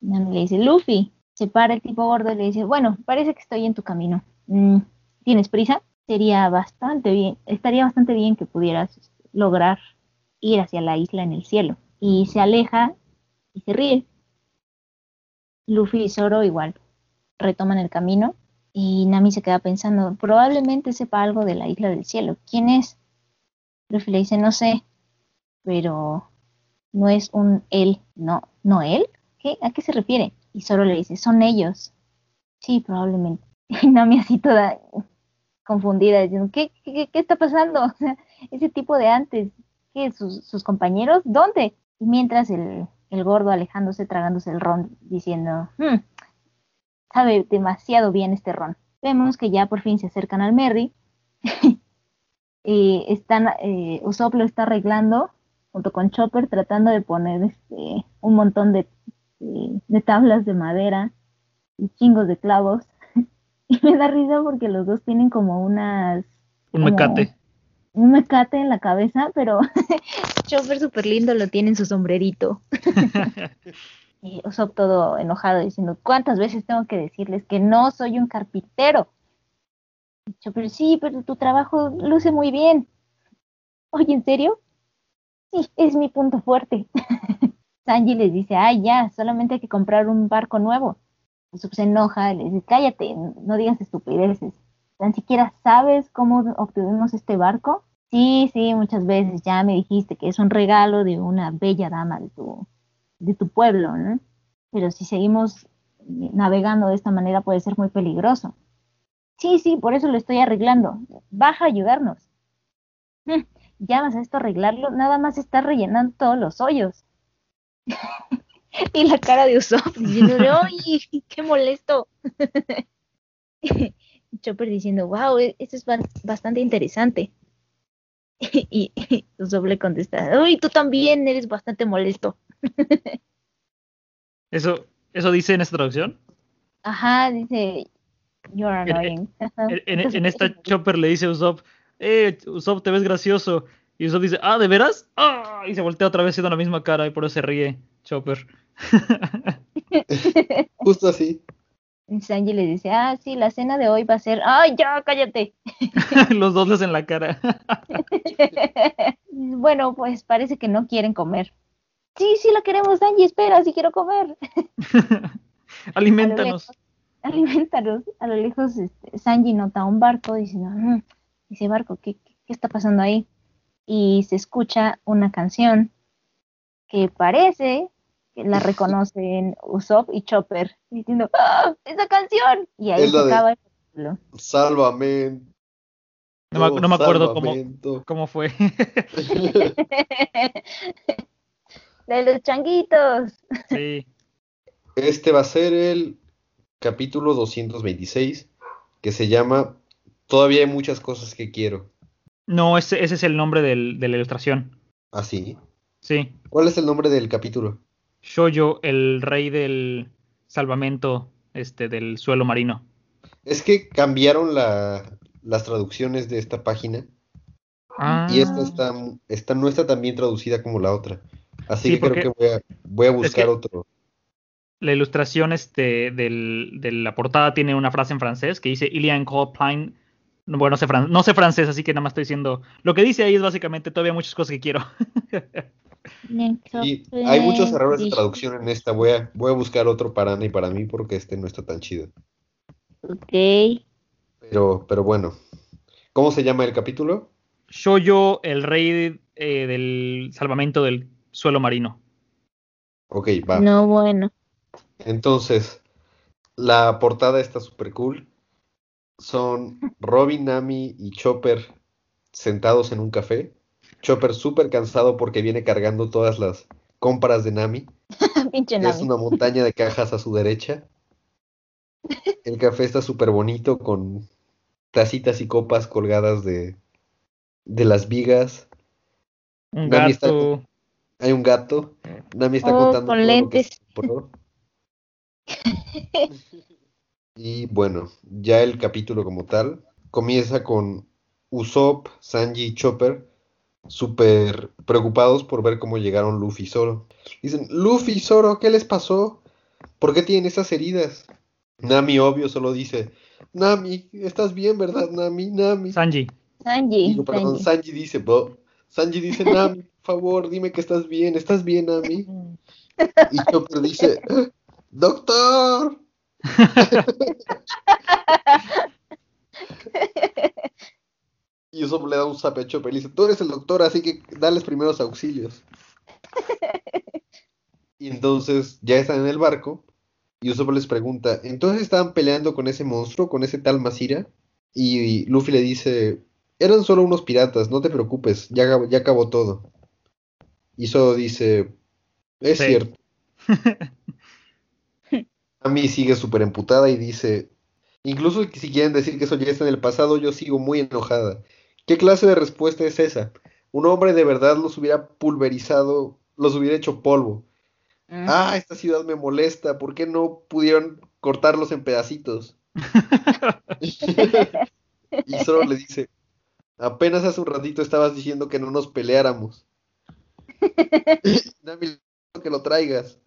Nami le dice, Luffy, se para el tipo gordo y le dice, bueno, parece que estoy en tu camino. Mm, ¿Tienes prisa? Sería bastante bien, estaría bastante bien que pudieras lograr ir hacia la isla en el cielo. Y se aleja y se ríe. Luffy y Zoro igual retoman el camino y Nami se queda pensando, probablemente sepa algo de la isla del cielo. ¿Quién es? Luffy le dice, no sé, pero no es un él, no, no él. ¿Qué? ¿A qué se refiere? Y Zoro le dice, son ellos. Sí, probablemente. [laughs] Y Nami así toda confundida, diciendo, ¿qué, qué, qué está pasando? [laughs] Ese tipo de antes, ¿Sus, sus compañeros? ¿Dónde? Y mientras el, el gordo alejándose, tragándose el ron, diciendo, "Hmm, sabe demasiado bien este ron. Vemos que ya por fin se acercan al Merry. y [laughs] están, eh, Usopp lo está arreglando junto con Chopper, tratando de poner este, un montón de, de, de tablas de madera y chingos de clavos. [laughs] y me da risa porque los dos tienen como unas. Un como mecate. Un mecate en la cabeza, pero [laughs] Chopper súper lindo lo tiene en su sombrerito. [laughs] Y Usopp todo enojado diciendo, ¿cuántas veces tengo que decirles que no soy un carpintero? Y Chopper, sí, pero tu trabajo luce muy bien. Oye, ¿en serio? Sí, es mi punto fuerte. [laughs] Sanji les dice, ay, ya, solamente hay que comprar un barco nuevo. Usopp se enoja y le dice, cállate, no digas estupideces. ¿Tan siquiera sabes cómo obtuvimos este barco? Sí, sí, muchas veces ya me dijiste que es un regalo de una bella dama de tu, de tu pueblo, ¿no? Pero si seguimos navegando de esta manera puede ser muy peligroso. Sí, sí, por eso lo estoy arreglando. Baja a ayudarnos. Mm, ¿Llamas a esto arreglarlo? Nada más estás rellenando todos los hoyos. [laughs] y la cara de Usopp diciendo, ¡ay, [laughs] qué molesto! [laughs] Chopper diciendo, wow, esto es ba- bastante interesante. [laughs] y, Usopp le contesta, ¡ay, tú también eres bastante molesto! [laughs] Eso, eso dice en esta traducción. Ajá, dice, you're En- annoying. [laughs] En, en esta Chopper le dice a Usopp, eh, Usopp, te ves gracioso. Y Usopp dice, ah, ¿de veras? Ah, y se voltea otra vez haciendo la misma cara y por eso se ríe Chopper. Justo así. Sanji le dice, ah, sí, la cena de hoy va a ser, ¡ay, ya, cállate! [laughs] Los dos le hacen la cara. [laughs] bueno, pues parece que no quieren comer. Sí, sí la queremos, Sanji, espera, sí quiero comer. [laughs] Aliméntanos. Alimentaros. A lo lejos, este, Sanji nota un barco diciendo, "Mm", dice, barco, ¿qué, qué, qué está pasando ahí? Y se escucha una canción que parece la [laughs] reconocen Usopp y Chopper, diciendo, ¡Ah, ¡esa canción! Y ahí Es se acaba el capítulo. Sálvame. No me, no me acuerdo cómo, cómo fue. [laughs] De los changuitos. Sí. Este va a ser el capítulo 226, que se llama Todavía hay muchas cosas que quiero. No, ese, ese es el nombre del- de la ilustración. Así. Sí. ¿Cuál es el nombre del capítulo? Shoyo, el rey del salvamento este, del suelo marino. Es que cambiaron la- las traducciones de esta página Ah, y esta está, esta no está tan bien traducida como la otra. Así Sí, que creo que voy a, voy a buscar que- otro. La ilustración este, del, de la portada tiene una frase en francés que dice Ilian Coldplane. Bueno, no sé, fran- no sé francés, así que nada más estoy diciendo. Lo que dice ahí es básicamente todavía muchas cosas que quiero. [laughs] Y hay muchos errores de traducción en esta. Voy a, voy a buscar otro para Ana y para mí porque este no está tan chido. Ok. Pero, pero bueno. ¿Cómo se llama el capítulo? Shoyo, el rey eh, del salvamento del suelo marino. Ok, va. No, bueno. Entonces, la portada está súper cool. Son Robin, Nami y Chopper sentados en un café. Chopper súper cansado porque viene cargando todas las compras de Nami. [laughs] Pinche Es una montaña de cajas a su derecha. El café está súper bonito con tacitas y copas colgadas de, de las vigas. Un Nami está. Hay un gato. Nami está Oh, contando con todo lo que lentes. [laughs] Y bueno, ya el capítulo como tal comienza con Usopp, Sanji y Chopper súper preocupados por ver cómo llegaron Luffy y Zoro. Dicen, Luffy y Zoro, ¿qué les pasó? ¿Por qué tienen esas heridas? Nami, obvio, solo dice, Nami, ¿estás bien, verdad, Nami? Nami. Sanji. Sanji. Digo, perdón, Sanji. Sanji dice, "Bo". Sanji dice, [laughs] Nami, por favor, dime que estás bien, ¿estás bien, Nami? [laughs] Y Chopper dice, ¡Doctor! [laughs] y Usopp le da un zape a Chopper y le dice, tú eres el doctor, así que dales primeros auxilios. [laughs] y entonces ya están en el barco y Usopp les pregunta, ¿entonces estaban peleando con ese monstruo, con ese tal Masira? Y Luffy le dice, eran solo unos piratas, no te preocupes, ya, acabó- ya acabó todo. Y Zoro dice, es Sí. cierto. [laughs] Ami sigue súper emputada y dice, incluso si quieren decir que eso ya está en el pasado, yo sigo muy enojada. ¿Qué clase de respuesta es esa? Un hombre de verdad los hubiera pulverizado, los hubiera hecho polvo. Mm. Ah, esta ciudad me molesta, ¿por qué no pudieron cortarlos en pedacitos? [laughs] y solo le dice, apenas hace un ratito estabas diciendo que no nos peleáramos. [laughs] Digo que lo traigas.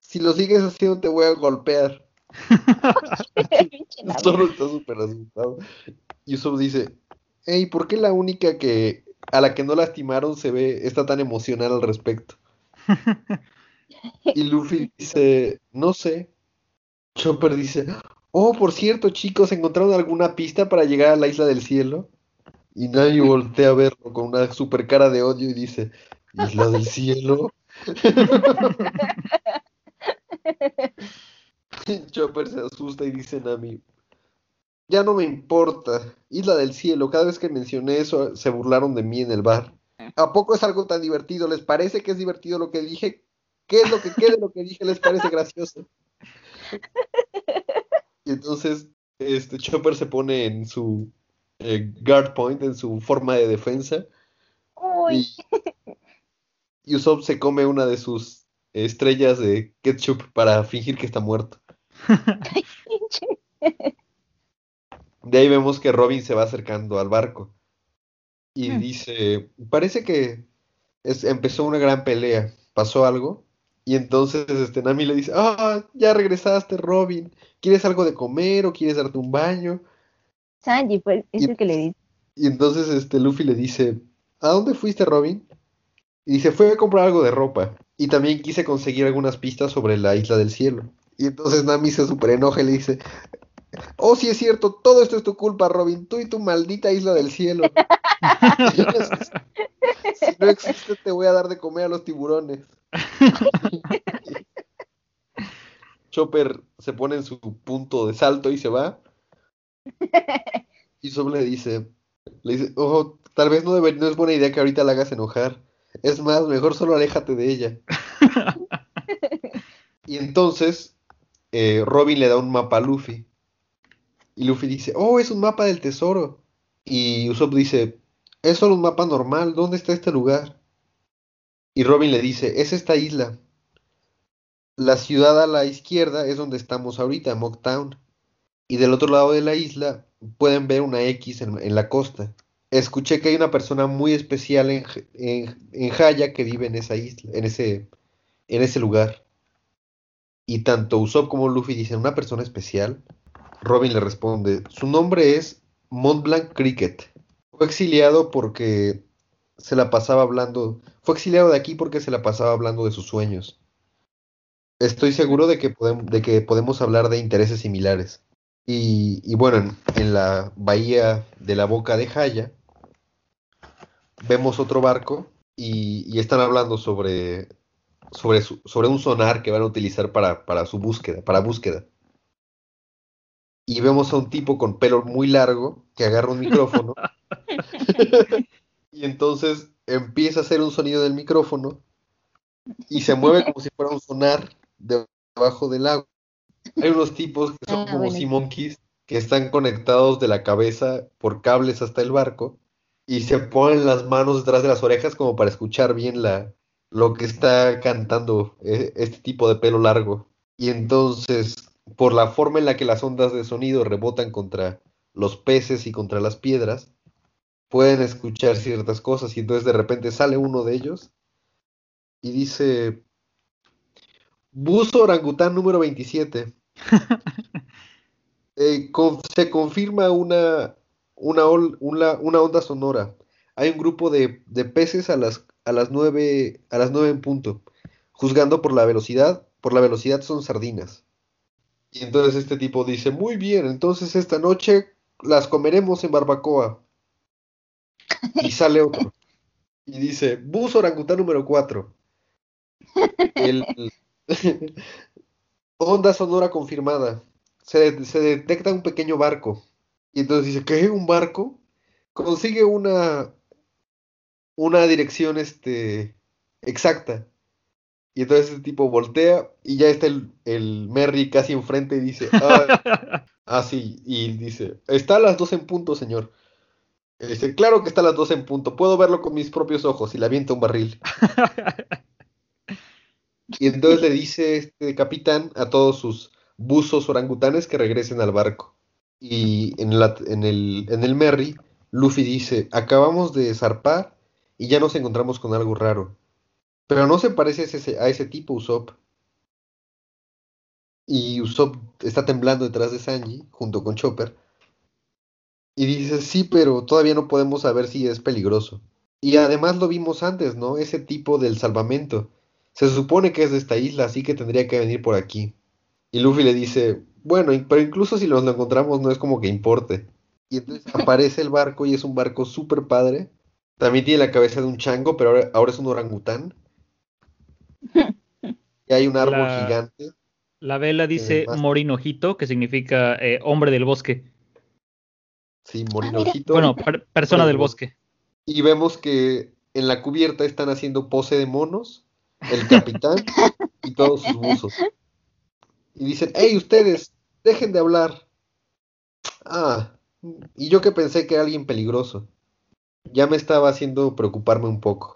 Si lo sigues haciendo te voy a golpear. [laughs] Zoro está súper asustado. Y Usopp dice, hey, ¿por qué la única que a la que no lastimaron se ve, está tan emocional al respecto? Y Luffy [laughs] dice, no sé. Chopper dice, oh, por cierto, chicos, ¿encontraron alguna pista para llegar a la isla del cielo? Y Nami [laughs] voltea a verlo con una super cara de odio y dice, ¿Isla del cielo? [laughs] Chopper se asusta y dice Nami, ya no me importa, Isla del Cielo, cada vez que mencioné eso se burlaron de mí en el bar. ¿A poco es algo tan divertido? ¿Les parece que es divertido lo que dije? ¿Qué es lo que qué de lo que dije les parece gracioso? Y entonces este Chopper se pone en su eh, guard point, en su forma de defensa, Uy. y, y Usopp se come una de sus estrellas de ketchup para fingir que está muerto. [laughs] De ahí vemos que Robin se va acercando al barco y Hmm. dice, parece que es- empezó una gran pelea, ¿pasó algo? Y entonces este Nami le dice, ah, ya regresaste, Robin, ¿quieres algo de comer o quieres darte un baño? Sanji, pues, es Y- el que le dice. Y entonces este Luffy le dice, ¿a dónde fuiste, Robin? Y dice, fue a comprar algo de ropa. Y también quise conseguir algunas pistas sobre la isla del cielo. Y entonces Nami se super enoja y le dice, oh, sí es cierto, todo esto es tu culpa, Robin, tú y tu maldita isla del cielo. [laughs] si no existe, te voy a dar de comer a los tiburones. [laughs] Chopper se pone en su punto de salto y se va. [laughs] Y Sob le dice, le dice, oh, tal vez no, debe- no es buena idea que ahorita la hagas enojar. Es más, mejor solo aléjate de ella. Y entonces eh, Robin le da un mapa a Luffy. Y Luffy dice, oh, es un mapa del tesoro. Y Usopp dice, es solo un mapa normal, ¿dónde está este lugar? Y Robin le dice, es esta isla. La ciudad a la izquierda es donde estamos ahorita, Mocktown. Y del otro lado de la isla pueden ver una X en, la costa. Escuché que hay una persona muy especial en, en, en Jaya que vive en esa isla, en ese, en ese lugar. Y tanto Usopp como Luffy dicen una persona especial. Robin le responde, su nombre es Montblanc Cricket. Fue exiliado porque se la pasaba hablando, fue exiliado de aquí porque se la pasaba hablando de sus sueños. Estoy seguro de que, podem- de que podemos hablar de intereses similares. Y, bueno, en, la bahía de la boca de Jaya vemos otro barco y, están hablando sobre, sobre un sonar que van a utilizar para, para su búsqueda, para búsqueda. Y vemos a un tipo con pelo muy largo que agarra un micrófono [laughs] y entonces empieza a hacer un sonido del micrófono y se mueve como si fuera un sonar debajo del agua. Hay unos tipos que son Ah, como bueno. sea monkeys que están conectados de la cabeza por cables hasta el barco y se ponen las manos detrás de las orejas como para escuchar bien la, lo que está cantando eh, este tipo de pelo largo. Y entonces, por la forma en la que las ondas de sonido rebotan contra los peces y contra las piedras, pueden escuchar ciertas cosas y entonces de repente sale uno de ellos y dice, buzo orangután número 27. [laughs] Eh, con- se confirma una, una, ol- una, una onda sonora. Hay un grupo de, de peces a las, a las nueve, a las nueve en punto. Juzgando por la velocidad, por la velocidad son sardinas. Y entonces este tipo dice, muy bien, entonces esta noche las comeremos en barbacoa. Y sale otro. Y dice, bus orangután número 4. El... [laughs] Onda sonora confirmada. Se, se detecta un pequeño barco. Y entonces dice, ¿qué? ¿Un barco? Consigue una una dirección este exacta. Y entonces ese tipo voltea y ya está el, el Merry casi enfrente y dice, "Ah, [laughs] ah, sí", y dice, está a las dos en punto, señor. Y dice, claro que está a las dos en punto, puedo verlo con mis propios ojos y le avienta un barril. [laughs] Y entonces le dice este capitán a todos sus buzos orangutanes que regresen al barco. Y en, la- en el, en el Merry, Luffy dice, acabamos de zarpar y ya nos encontramos con algo raro. Pero no se parece a ese, a ese tipo Usopp. Y Usopp está temblando detrás de Sanji, junto con Chopper. Y dice, sí, pero todavía no podemos saber si es peligroso. Y además lo vimos antes, ¿no? Ese tipo del salvamento. Se supone que es de esta isla, así que tendría que venir por aquí. Y Luffy le dice, bueno, pero incluso si nos lo encontramos no es como que importe. Y entonces [laughs] aparece el barco y es un barco súper padre. También tiene la cabeza de un chango, pero ahora, ahora es un orangután. Y hay un árbol La- gigante. La vela dice Morinojito, que significa eh, hombre del bosque. Sí, mira. morinojito. Bueno, per- persona del bosque. Y vemos que en la cubierta están haciendo pose de monos, el capitán y todos sus buzos. Y dicen, hey ustedes, dejen de hablar. Ah, y yo que pensé que era alguien peligroso. Ya me estaba haciendo preocuparme un poco.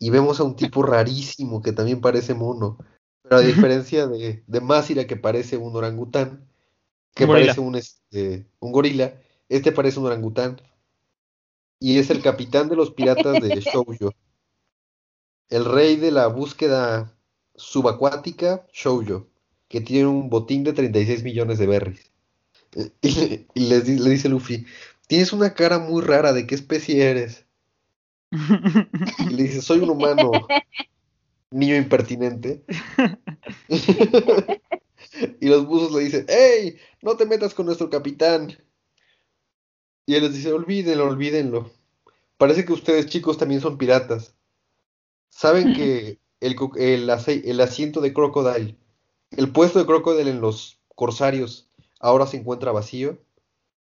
Y vemos a un tipo [laughs] rarísimo que también parece mono. Pero a diferencia de, de Masira que parece un orangután, que Un parece un, este, un gorila, este parece un orangután. Y es el capitán de los piratas de [laughs] Shoujo. El rey de la búsqueda subacuática, Shoujo, que tiene un botín de 36 millones de berries. [laughs] Y, le- y les le dice Luffy, tienes una cara muy rara, ¿de qué especie eres? Y le dice, soy un humano, [laughs] niño impertinente. [laughs] [laughs] Y los buzos le dicen, ¡Ey! No te metas con nuestro capitán. Y él les dice, olvídenlo, olvídenlo. Parece que ustedes chicos también son piratas. ¿Saben que el, el, el asiento de Crocodile, el puesto de Crocodile en los corsarios, ahora se encuentra vacío?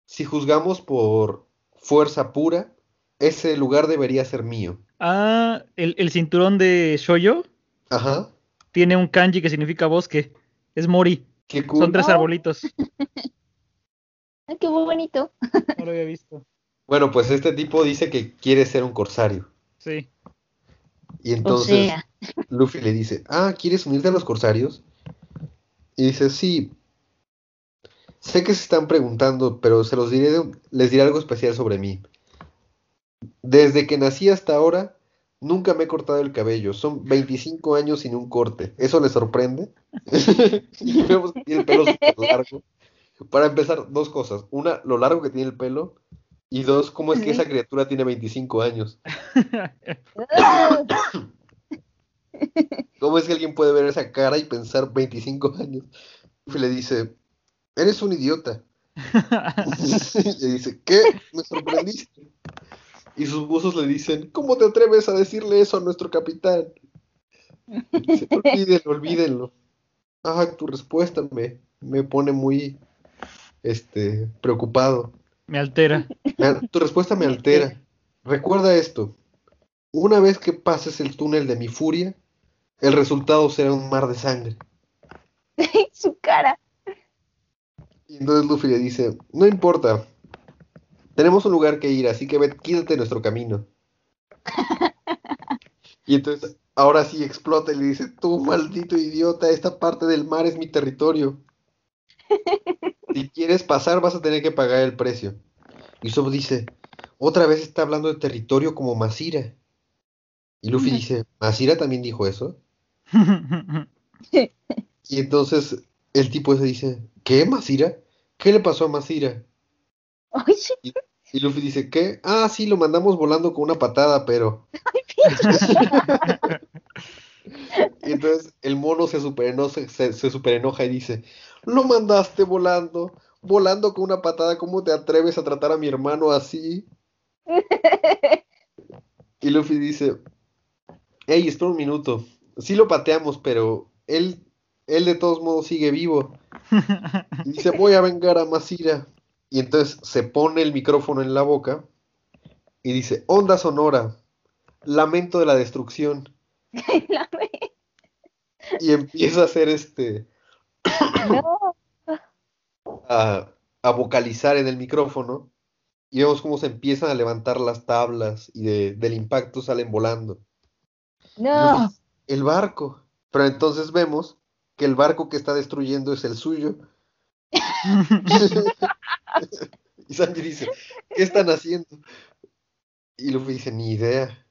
Si juzgamos por fuerza pura, ese lugar debería ser mío. ah, el, el cinturón de Shoyo. Ajá. tiene un kanji que significa bosque. Es Mori. Qué cool. Son tres arbolitos. [laughs] Ay, qué bonito. No lo había visto. Bueno, pues este tipo dice que quiere ser un corsario. Sí. Y O entonces sea, Luffy le dice, ah, ¿quieres unirte a los corsarios? Y dice, sí. Sé que se están preguntando, pero se los diré, les diré algo especial sobre mí. Desde que nací hasta ahora, nunca me he cortado el cabello. Son 25 años sin un corte. ¿Eso le sorprende? y vemos que tiene el pelo súper largo. Para empezar, dos cosas. Una, lo largo que tiene el pelo. Y dos, cómo es que esa criatura tiene 25 años. [laughs] ¿Cómo es que alguien puede ver esa cara y pensar 25 años? Y le dice, eres un idiota. [laughs] [laughs] le dice, ¿qué? Me sorprendiste. Y sus buzos le dicen, ¿cómo te atreves a decirle eso a nuestro capitán? Dice, olvídenlo, olvídenlo. Ah, tu respuesta me, me pone muy este, preocupado. Me altera. Tu respuesta me altera. Recuerda esto. Una vez que pases el túnel de mi furia, el resultado será un mar de sangre. [laughs] su cara. Y entonces Luffy le dice, no importa. Tenemos un lugar que ir, así que ve, quítate nuestro camino. [laughs] Y entonces, ahora sí explota y le dice, tú maldito idiota, esta parte del mar es mi territorio. [laughs] Si quieres pasar, vas a tener que pagar el precio. Y Usopp dice, otra vez está hablando de territorio como Masira. Y Luffy dice, ¿Masira también dijo eso? [laughs] Y entonces el tipo ese dice, ¿qué, Masira? ¿Qué le pasó a Masira? [laughs] Ay, Y Luffy dice, ¿qué? Ah, sí, lo mandamos volando con una patada, pero... [laughs] Y entonces el mono se superenoja, se, se superenoja y dice, lo mandaste volando, volando con una patada, ¿cómo te atreves a tratar a mi hermano así? Y Luffy dice, hey, espera un minuto, sí lo pateamos, pero él, él de todos modos sigue vivo. Y dice, voy a vengar a Masira. Y entonces se pone el micrófono en la boca y dice, onda sonora, lamento de la destrucción. [laughs] Y empieza a hacer este, No, a, a vocalizar en el micrófono. Y vemos cómo se empiezan a levantar las tablas y de- del impacto salen volando. no. El barco. Pero entonces vemos que el barco que está destruyendo es el suyo. Y Sanji dice, ¿qué están haciendo? Y Luffy dice, ni idea.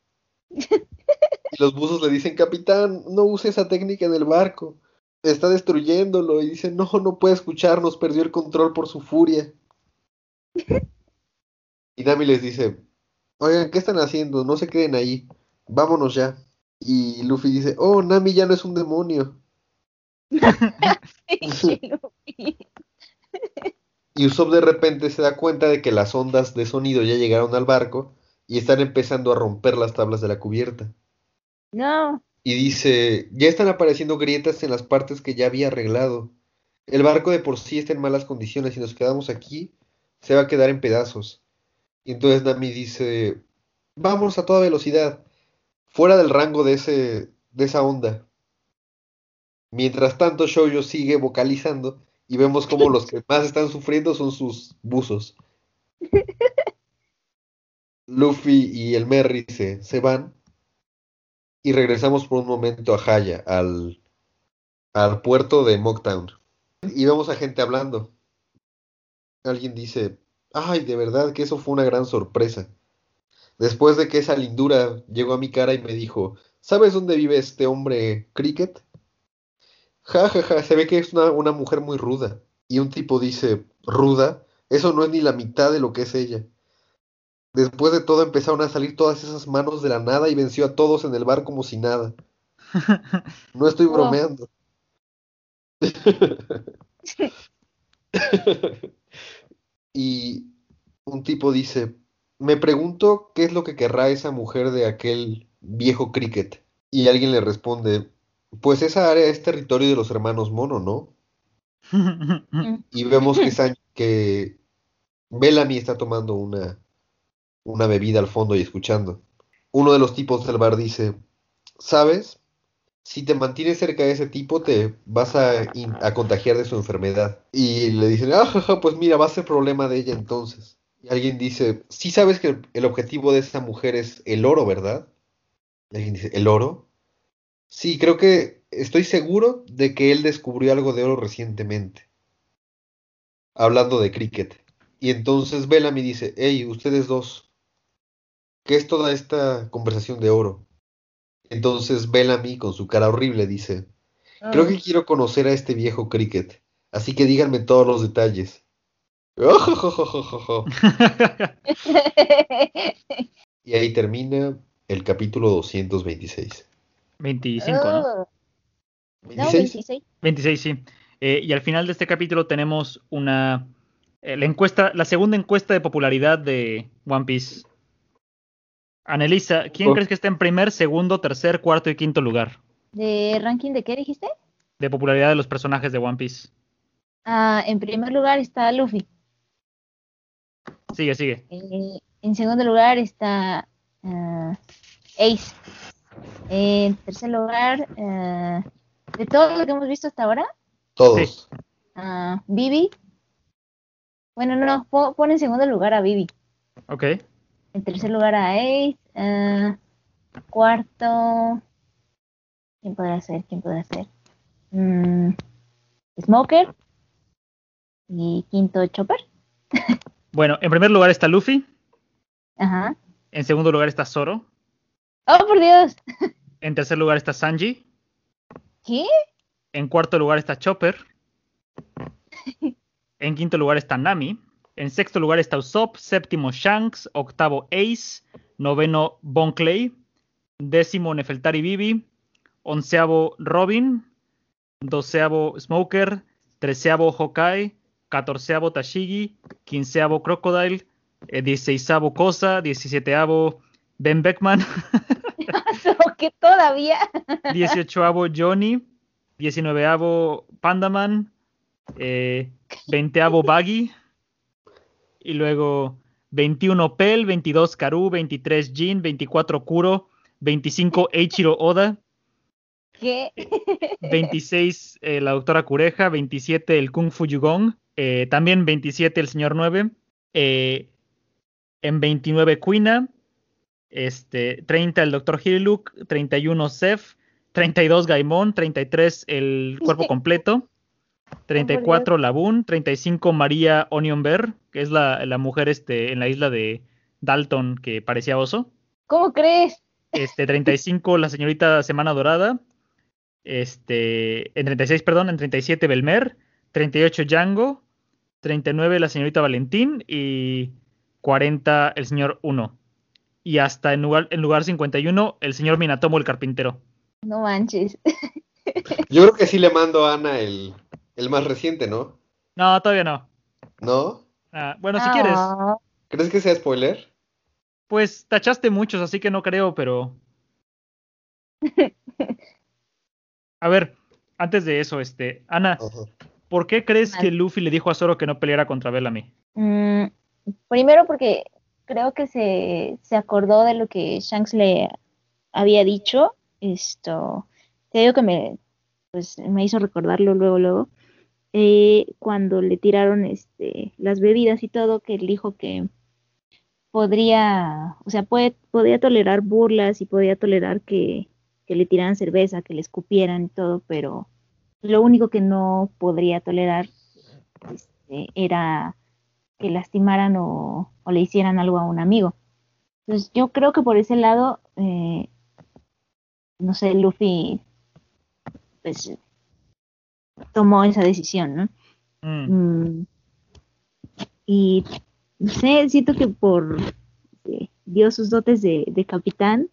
Y los buzos le dicen, capitán, no use esa técnica en el barco. Está destruyéndolo. Y dice, no, no puede escucharnos, perdió el control por su furia. Y Nami les dice, oigan, ¿qué están haciendo? No se queden ahí. Vámonos ya. Y Luffy dice, oh, Nami ya no es un demonio. [laughs] [laughs] Luffy. [laughs] Y Usopp de repente se da cuenta de que las ondas de sonido ya llegaron al barco y están empezando a romper las tablas de la cubierta. No, Y dice, ya están apareciendo grietas en las partes que ya había arreglado. El barco de por sí está en malas condiciones y nos quedamos aquí, se va a quedar en pedazos. Y entonces Nami dice, vamos a toda velocidad, fuera del rango de ese, de esa onda. Mientras tanto, Shoujo sigue vocalizando y vemos como los que [laughs] más están sufriendo son sus buzos. Luffy y el Merry se, se van y regresamos por un momento a Haya, al, al puerto de Mocktown. Y vemos a gente hablando. Alguien dice, ay, de verdad que eso fue una gran sorpresa. Después de que esa lindura llegó a mi cara y me dijo, ¿sabes dónde vive este hombre Cricket? Ja, ja, ja, se ve que es una, una mujer muy ruda. Y un tipo dice, ¿ruda? Eso no es ni la mitad de lo que es ella. Después de todo empezaron a salir todas esas manos de la nada y venció a todos en el bar como si nada. [laughs] No estoy bromeando. [laughs] y un tipo dice, me pregunto qué es lo que querrá esa mujer de aquel viejo cricket. Y alguien le responde, pues esa área es territorio de los hermanos Mono, ¿no? Y vemos que, [laughs] San- que está tomando una, una bebida al fondo y escuchando. Uno de los tipos del bar dice, ¿sabes? si te mantienes cerca de ese tipo, te vas a, in- a contagiar de su enfermedad. Y le dicen, ah, jaja, pues mira, va a ser problema de ella entonces. Y alguien dice, sí sabes que el, el objetivo de esa mujer es el oro, ¿verdad? Y alguien dice, ¿el oro? Sí, creo que estoy seguro de que él descubrió algo de oro recientemente. Hablando de cricket. Y entonces Bellamy dice, hey, ustedes dos, ¿qué es toda esta conversación de oro? Entonces Bellamy, con su cara horrible, dice, creo que quiero conocer a este viejo cricket, así que díganme todos los detalles. [laughs] [laughs] Y ahí termina el capítulo 226. 25, ¿no? Oh, no, 26. 26. 26, sí. Eh, y al final de este capítulo tenemos una eh, la encuesta, la segunda encuesta de popularidad de One Piece. Anelisa, ¿quién Oh. crees que está en primer, segundo, tercer, cuarto y quinto lugar ¿De ranking de qué dijiste? de popularidad de los personajes de One Piece? Ah, en primer lugar está Luffy. Sigue, sigue. Eh, en segundo lugar está ah, Ace. En tercer lugar, ah, de todo lo que hemos visto hasta ahora, Todos. ah, Vivi. Bueno, no, po- pon en segundo lugar a Vivi. Ok. En tercer lugar a Ace. ah, cuarto. ¿Quién podrá ser? ¿Quién podrá ser? Mm, Smoker. Y quinto, Chopper. Bueno, en primer lugar está Luffy. Ajá. En segundo lugar está Zoro. ¡Oh, por Dios! En tercer lugar está Sanji. ¿Qué? En cuarto lugar está Chopper. [laughs] En quinto lugar está Nami. En sexto lugar está Usopp. Séptimo Shanks. Octavo Ace. Noveno Bon Clay. Décimo Nefeltari Vivi. Onceavo Robin. Doceavo Smoker. Treceavo Hawkeye. Catorceavo Tashigi. Quinceavo Crocodile. eh, Dieciséisavo Cosa. Diecisietavo Ben Beckman. [laughs] que todavía? [laughs] 18avo Johnny, 19avo Pandaman, eh, 20avo Baggy, y luego 21 Pel, 22 Karu, 23 Jin, 24 Kuro, 25 Eiichiro Oda, ¿Qué? 26 eh, la doctora Kureja, 27 el Kung Fu Yugong, eh, también 27 el señor 9, eh, en 29 Quina, este, 30 el doctor Hiriluk, 31 Sef, 32 Gaimon, 33 el cuerpo completo, 34 Labun, 35 María Onion Bear, que es la, la mujer este, en la isla de Dalton que parecía oso. ¿Cómo crees? Este, 35 la señorita Semana Dorada. Este, en 36, perdón, en 37 Belmer, 38 Django, 39 la señorita Valentín y 40 el señor 1. Y hasta en lugar, en lugar 51 el señor Minatomo el carpintero. No manches. [laughs] Yo creo que sí le mando a Ana el, el más reciente, ¿no? No, todavía no. ¿No? Ah, bueno, si quieres, Ah, ¿Crees que sea spoiler? pues tachaste muchos, así que no creo, pero... [laughs] A ver, antes de eso, este, Ana. ¿por qué crees que Luffy le dijo a Zoro que no peleara contra Bellamy? mm, primero porque creo que se, se acordó de lo que Shanks le había dicho. Esto, te digo que me, pues, me hizo recordarlo luego, luego. eh, cuando le tiraron este, las bebidas y todo, que él dijo que podría, o sea, puede, podía tolerar burlas y podía tolerar que, que le tiraran cerveza, que le escupieran y todo, pero lo único que no podría tolerar este, era que lastimaran o, o le hicieran algo a un amigo. Entonces yo creo que por ese lado, eh, no sé, Luffy pues tomó esa decisión, ¿no? Mm, Mm, y no sé, siento que por eh, dio sus dotes de, de capitán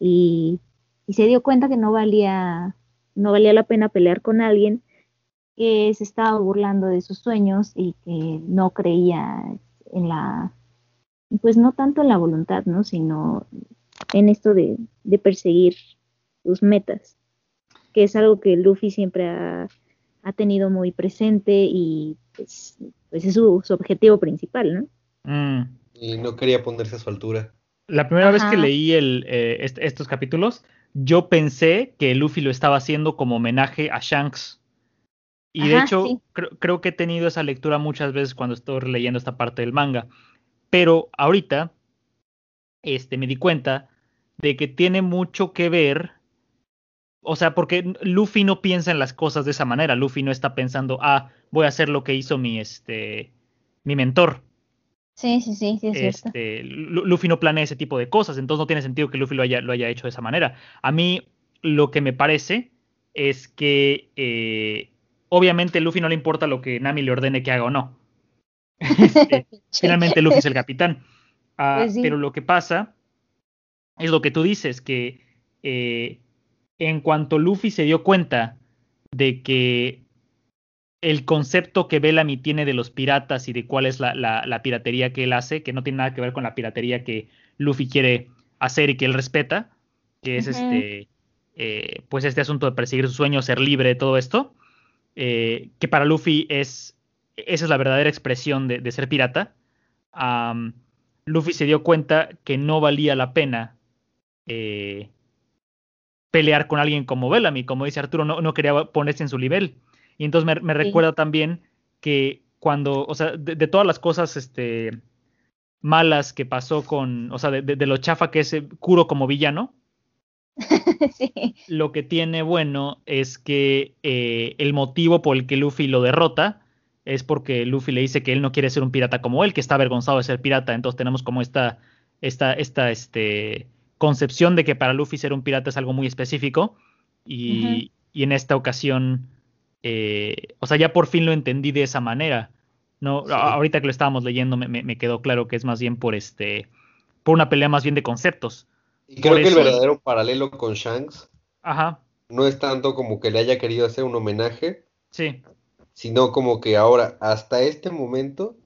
y, y se dio cuenta que no valía, no valía la pena pelear con alguien que se estaba burlando de sus sueños y que no creía en la, pues no tanto en la voluntad, ¿no? Sino en esto de, de perseguir sus metas, que es algo que Luffy siempre ha, ha tenido muy presente y pues, pues es su, su objetivo principal, ¿no? mm. Y no quería ponerse a su altura. La primera vez que leí el, eh, est- estos capítulos, yo pensé que Luffy lo estaba haciendo como homenaje a Shanks. Y de hecho, sí. creo, creo que he tenido esa lectura muchas veces cuando estoy leyendo esta parte del manga. Pero ahorita, este, me di cuenta de que tiene mucho que ver. O sea, porque Luffy no piensa en las cosas de esa manera. Luffy no está pensando, ah, voy a hacer lo que hizo mi, este, mi mentor. Sí, sí, sí, sí, es cierto. Este, Lu- Luffy no planea ese tipo de cosas, entonces no tiene sentido que Luffy lo haya, lo haya hecho de esa manera. A mí lo que me parece es que eh, obviamente Luffy no le importa lo que Nami le ordene que haga o no. [laughs] Este, finalmente Luffy es el capitán. Ah, Pues sí. Pero lo que pasa es lo que tú dices, que eh, en cuanto Luffy se dio cuenta de que el concepto que Bellamy tiene de los piratas y de cuál es la, la- la piratería que él hace, que no tiene nada que ver con la piratería que Luffy quiere hacer y que él respeta, que es este, eh, pues este asunto de perseguir su sueño, ser libre, todo esto, eh, que para Luffy es, esa es la verdadera expresión de, de ser pirata. Luffy se dio cuenta que no valía la pena eh, pelear con alguien como Bellamy, como dice Arturo, no, no quería ponerse en su nivel. Y entonces me, me Sí. recuerda también que cuando, o sea, de, de todas las cosas este, malas que pasó con, o sea, de, de- de lo chafa que es eh, Kuro como villano, [laughs] sí. lo que tiene bueno es que eh, el motivo por el que Luffy lo derrota es porque Luffy le dice que él no quiere ser un pirata como él, que está avergonzado de ser pirata. Entonces tenemos como esta, esta, esta este, concepción de que para Luffy ser un pirata es algo muy específico. Y, y en esta ocasión, eh, o sea, ya por fin lo entendí de esa manera. No, Sí. Ahorita que lo estábamos leyendo me, me- me quedó claro que es más bien por este, por una pelea más bien de conceptos. Y creo que el verdadero paralelo con Shanks Ajá, no es tanto como que le haya querido hacer un homenaje, sí. sino como que ahora, hasta este momento,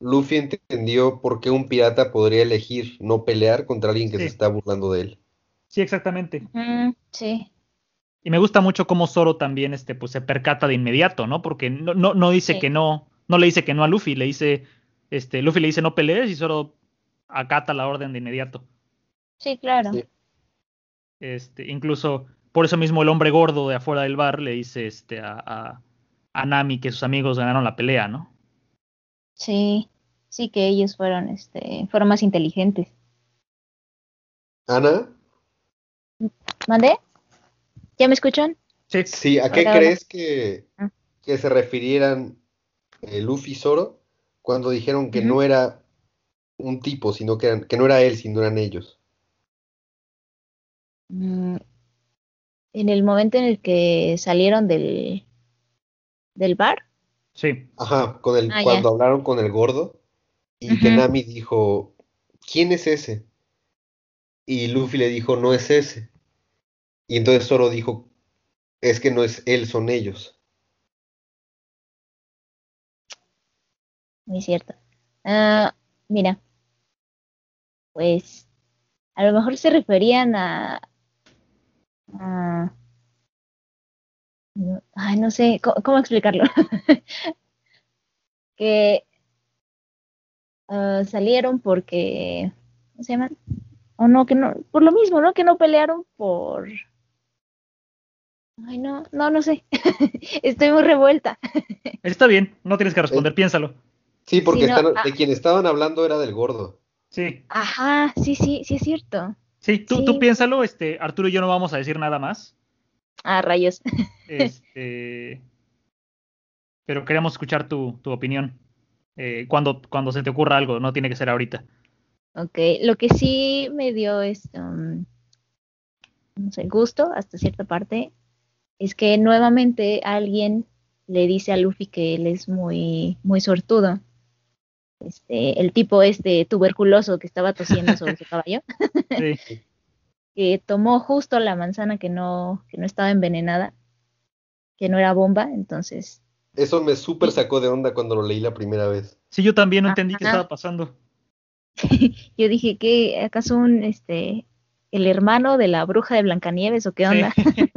Luffy entendió por qué un pirata podría elegir no pelear contra alguien que Sí. se está burlando de él. Sí, exactamente. Ujú, sí. Y me gusta mucho cómo Zoro también este, pues, se percata de inmediato, ¿no? Porque no, no, no dice Sí. que no, no le dice que no a Luffy, le dice, este, Luffy le dice no pelees y Zoro acata la orden de inmediato. Sí, claro. Sí. Este, incluso por eso mismo el hombre gordo de afuera del bar le dice este, a, a, a Nami que sus amigos ganaron la pelea, ¿no? Sí. Sí, que ellos fueron, este, fueron más inteligentes. Ana, ¿Mandé? ¿Ya me escuchan? Sí, sí, ¿a qué crees que, Ah. que se refirieran eh, Luffy y Zoro cuando dijeron que no era un tipo, sino que, eran- que no era él, sino eran ellos? Mm, En el momento en el que salieron del, del bar. sí, Ajá, con el, Ah, ya. cuando hablaron con el gordo y que Ujú. Nami dijo, ¿quién es ese? Y Luffy le dijo, no es ese. Y entonces Zoro dijo, es que no es él, son ellos. Muy cierto. Ah, mira, pues a lo mejor se referían a, a- no, ay, no sé cómo, cómo explicarlo. [laughs] que ah, salieron porque, ¿cómo se llaman? O no, que no, por lo mismo, ¿no? Que no pelearon por... Ay, no, no, no sé. [laughs] Estoy muy revuelta. [laughs] está bien, no tienes que responder, piénsalo. Sí, porque Sí, no, están- ah. de quien estaban hablando era del gordo. Sí, Ajá, sí, sí, sí es cierto. Sí, tú, tú piénsalo, este, Arturo y yo no vamos a decir nada más. Ah, rayos. Este, pero queremos escuchar tu, tu opinión. eh, cuando, cuando se te ocurra algo, no tiene que ser ahorita. Ok, lo que sí me dio es, um, no sé, gusto hasta cierta parte, es que nuevamente alguien le dice a Luffy que él es muy, muy sortudo. Este, el tipo este tuberculoso que estaba tosiendo sobre su [laughs] caballo, Sí, [laughs] que tomó justo la manzana que no, que no estaba envenenada, que no era bomba, entonces, Eso me súper sacó de onda cuando lo leí la primera vez. sí, yo también no entendí qué estaba pasando. [laughs] yo dije que acaso un este el hermano de la bruja de Blancanieves o qué onda. Sí.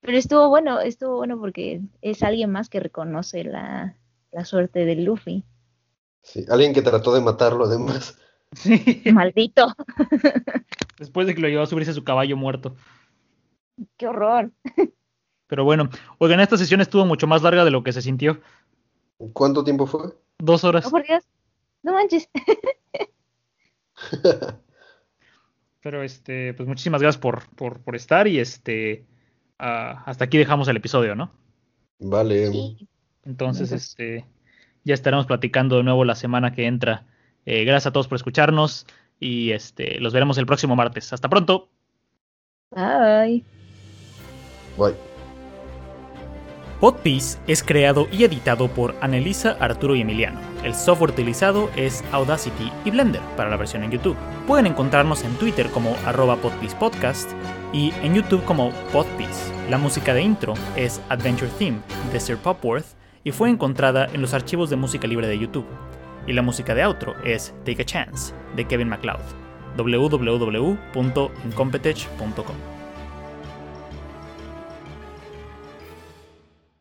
Pero estuvo bueno, estuvo bueno porque es alguien más que reconoce la, la suerte de Luffy. Sí, alguien que trató de matarlo además. Sí. [laughs] Maldito. [laughs] Después de que lo llevó a subirse a su caballo muerto. Qué horror. [laughs] Pero bueno, oigan, esta sesión estuvo mucho más larga de lo que se sintió. ¿Cuánto tiempo fue? Dos horas. Oh, por Dios. No manches. Pero este, pues muchísimas gracias por, por, por estar y este, ah, hasta aquí dejamos el episodio, ¿no? Vale. Sí. Entonces, este, ya estaremos platicando de nuevo la semana que entra. Eh, gracias a todos por escucharnos y este, los veremos el próximo martes. Hasta pronto. Bye. Bye. Podpiece es creado y editado por Anelisa, Arturo y Emiliano. El software utilizado es Audacity y Blender para la versión en YouTube. Pueden encontrarnos en Twitter como arroba Podcast y en YouTube como Podpiece. La música de intro es Adventure Theme de Sir Popworth y fue encontrada en los archivos de música libre de YouTube. Y la música de outro es Take a Chance de Kevin MacLeod. www.incompetech.com